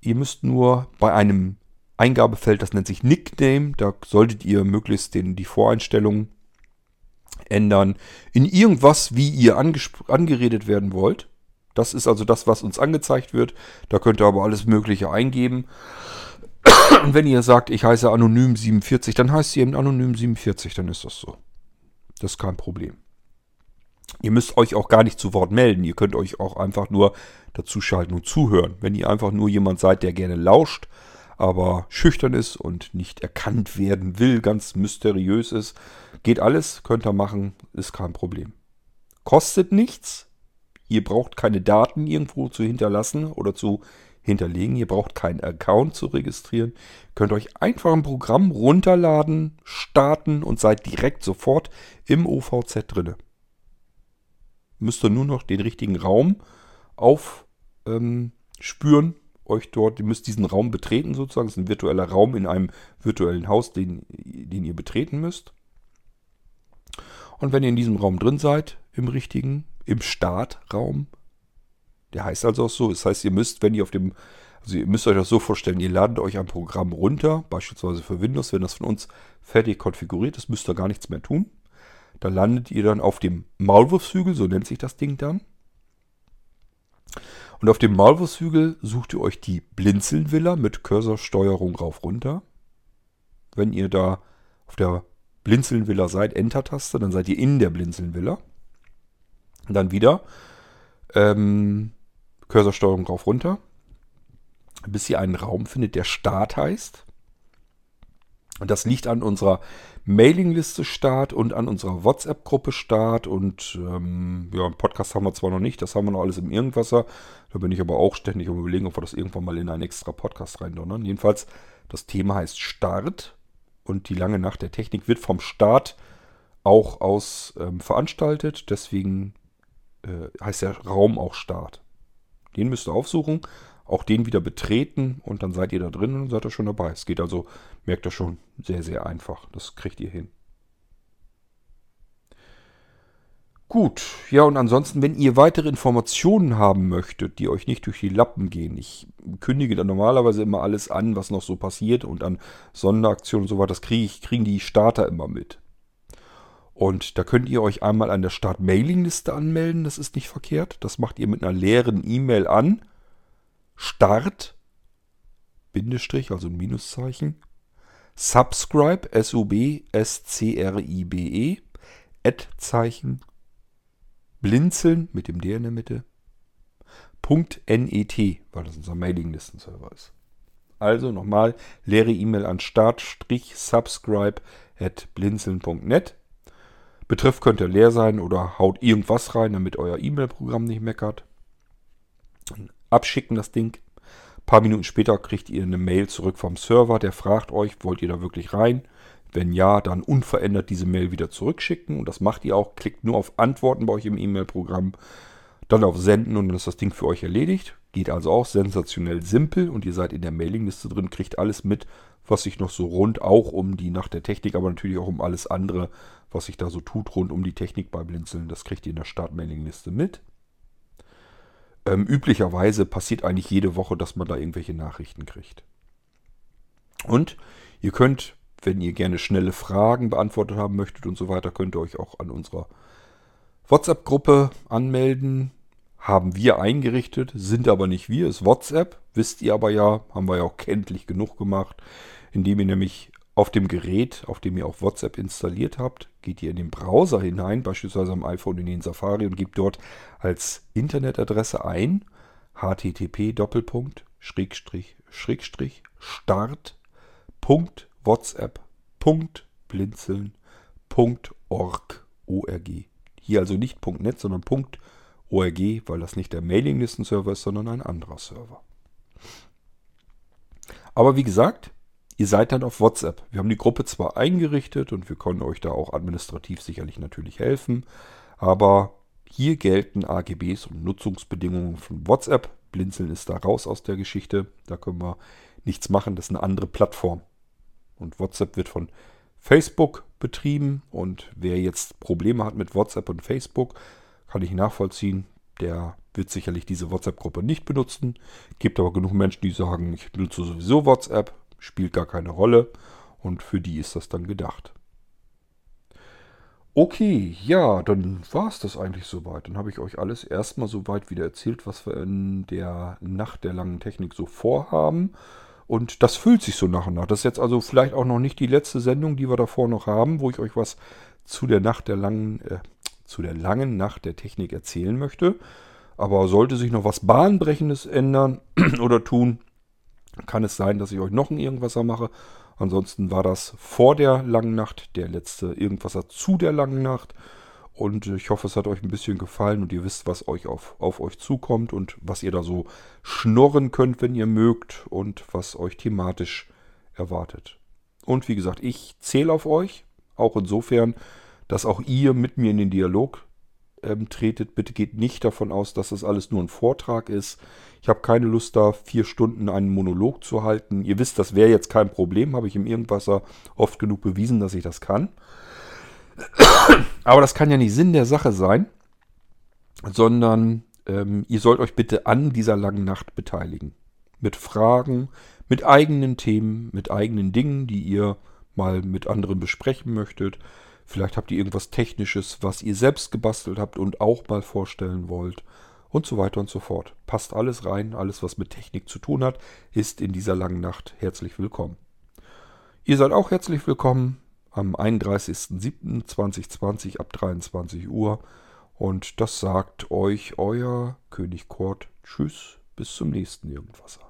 Ihr müsst nur bei einem Eingabefeld, das nennt sich Nickname, da solltet ihr möglichst den, die Voreinstellungen ändern in irgendwas, wie ihr angeredet werden wollt. Das ist also das, was uns angezeigt wird. Da könnt ihr aber alles Mögliche eingeben. Und wenn ihr sagt, ich heiße Anonym 47, dann heißt ihr eben Anonym 47, dann ist das so. Das ist kein Problem. Ihr müsst euch auch gar nicht zu Wort melden. Ihr könnt euch auch einfach nur dazuschalten und zuhören. Wenn ihr einfach nur jemand seid, der gerne lauscht, aber schüchtern ist und nicht erkannt werden will, ganz mysteriös ist, geht alles, könnt ihr machen, ist kein Problem. Kostet nichts. Ihr braucht keine Daten irgendwo zu hinterlassen oder zu hinterlegen. Ihr braucht keinen Account zu registrieren. Könnt euch einfach ein Programm runterladen, starten und seid direkt sofort im OVZ drinne. Müsst ihr nur noch den richtigen Raum aufspüren, ähm, euch dort, ihr müsst diesen Raum betreten sozusagen. Das ist ein virtueller Raum in einem virtuellen Haus, den, den ihr betreten müsst. Und wenn ihr in diesem Raum drin seid, im richtigen, im Startraum, der heißt also auch so. Das heißt, ihr müsst, wenn ihr auf dem, also ihr müsst euch das so vorstellen, ihr ladet euch ein Programm runter, beispielsweise für Windows, wenn das von uns fertig konfiguriert ist, müsst ihr gar nichts mehr tun. Da landet ihr dann auf dem Maulwurfshügel, so nennt sich das Ding dann. Und auf dem Maulwurfshügel sucht ihr euch die Blinzeln-Villa mit Cursorsteuerung rauf runter. Wenn ihr da auf der Blinzeln-Villa seid, Enter-Taste, dann seid ihr in der Blinzeln-Villa. Dann wieder ähm, Cursorsteuerung rauf runter, bis ihr einen Raum findet, der Start heißt. Und das liegt an unserer Mailingliste Start und an unserer WhatsApp-Gruppe Start. Und ähm, ja, einen Podcast haben wir zwar noch nicht, das haben wir noch alles im Irgendwasser. Da bin ich aber auch ständig am überlegen, ob wir das irgendwann mal in einen extra Podcast reindonnern. Jedenfalls, das Thema heißt Start. Und die lange Nacht der Technik wird vom Start auch aus ähm, veranstaltet. Deswegen äh, heißt der Raum auch Start. Den müsst ihr aufsuchen, auch den wieder betreten und dann seid ihr da drin und seid ihr schon dabei. Es geht also, merkt ihr schon, sehr, sehr einfach. Das kriegt ihr hin. Gut, ja und ansonsten, wenn ihr weitere Informationen haben möchtet, die euch nicht durch die Lappen gehen, ich kündige dann normalerweise immer alles an, was noch so passiert und an Sonderaktionen und so weiter, das kriege ich, kriegen die Starter immer mit. Und da könnt ihr euch einmal an der Start-Mailing-Liste anmelden, das ist nicht verkehrt. Das macht ihr mit einer leeren E-Mail an. Start, Bindestrich, also ein Minuszeichen. Subscribe, S-U-B-S-C-R-I-B-E, Ad-Zeichen, blinzeln mit dem D in der Mitte, .net, weil das unser Mailing-Listen-Server ist. Also nochmal leere E-Mail an start-subscribe at blinzeln.net Betreff könnte leer sein oder haut irgendwas rein, damit euer E-Mail-Programm nicht meckert. Abschicken das Ding. Ein paar Minuten später kriegt ihr eine Mail zurück vom Server, der fragt euch, wollt ihr da wirklich rein? Wenn ja, dann unverändert diese Mail wieder zurückschicken. Und das macht ihr auch. Klickt nur auf Antworten bei euch im E-Mail-Programm. Dann auf Senden und dann ist das Ding für euch erledigt. Geht also auch sensationell simpel und ihr seid in der Mailingliste drin, kriegt alles mit, was sich noch so rund auch um die Nacht der Technik, aber natürlich auch um alles andere, was sich da so tut rund um die Technik bei Blinzeln. Das kriegt ihr in der Startmailingliste mit. Ähm, üblicherweise passiert eigentlich jede Woche, dass man da irgendwelche Nachrichten kriegt. Und ihr könnt, wenn ihr gerne schnelle Fragen beantwortet haben möchtet und so weiter, könnt ihr euch auch an unserer WhatsApp-Gruppe anmelden. Haben wir eingerichtet, sind aber nicht wir, ist WhatsApp. Wisst ihr aber ja, haben wir ja auch kenntlich genug gemacht, indem ihr nämlich auf dem Gerät, auf dem ihr auch WhatsApp installiert habt, geht ihr in den Browser hinein, beispielsweise am iPhone in den Safari und gebt dort als Internetadresse ein http start.whatsapp.blinzeln.org. Hier also nicht .net, sondern .org, weil das nicht der Mailinglisten-Server ist, sondern ein anderer Server. Aber wie gesagt, Ihr seid dann auf WhatsApp. Wir haben die Gruppe zwar eingerichtet und wir können euch da auch administrativ sicherlich natürlich helfen, aber hier gelten AGBs und Nutzungsbedingungen von WhatsApp. Blinzeln ist da raus aus der Geschichte. Da können wir nichts machen. Das ist eine andere Plattform. Und WhatsApp wird von Facebook betrieben. Und wer jetzt Probleme hat mit WhatsApp und Facebook, kann ich nachvollziehen. der wird sicherlich diese WhatsApp-Gruppe nicht benutzen. Gibt aber genug Menschen, die sagen, ich benutze sowieso WhatsApp, spielt gar keine Rolle. Und für die ist das dann gedacht. Okay, ja, dann war es das eigentlich soweit. Dann habe ich euch alles erstmal soweit wieder erzählt, was wir in der Nacht der langen Technik so vorhaben. Und das füllt sich so nach und nach. Das ist jetzt also vielleicht auch noch nicht die letzte Sendung, die wir davor noch haben, wo ich euch was zu der Nacht der langen, äh, zu der langen Nacht der Technik erzählen möchte. Aber sollte sich noch was Bahnbrechendes ändern oder tun, kann es sein, dass ich euch noch ein Irgendwasser mache. Ansonsten war das vor der langen Nacht der letzte Irgendwasser zu der langen Nacht. Und ich hoffe, es hat euch ein bisschen gefallen und ihr wisst, was euch auf, auf euch zukommt und was ihr da so schnorren könnt, wenn ihr mögt und was euch thematisch erwartet. Und wie gesagt, ich zähle auf euch, auch insofern, dass auch ihr mit mir in den Dialog ähm, tretet. Bitte geht nicht davon aus, dass das alles nur ein Vortrag ist. Ich habe keine Lust da, vier Stunden einen Monolog zu halten. Ihr wisst, das wäre jetzt kein Problem. Habe ich im Irgendwasser oft genug bewiesen, dass ich das kann. Aber das kann ja nicht Sinn der Sache sein, sondern ähm, ihr sollt euch bitte an dieser langen Nacht beteiligen. Mit Fragen, mit eigenen Themen, mit eigenen Dingen, die ihr mal mit anderen besprechen möchtet. Vielleicht habt ihr irgendwas Technisches, was ihr selbst gebastelt habt und auch mal vorstellen wollt. Und so weiter und so fort. Passt alles rein, alles was mit Technik zu tun hat, ist in dieser langen Nacht herzlich willkommen. Ihr seid auch herzlich willkommen am 31.07.2020 ab 23 Uhr. Und das sagt euch euer König Kort. Tschüss, bis zum nächsten Irgendwasser.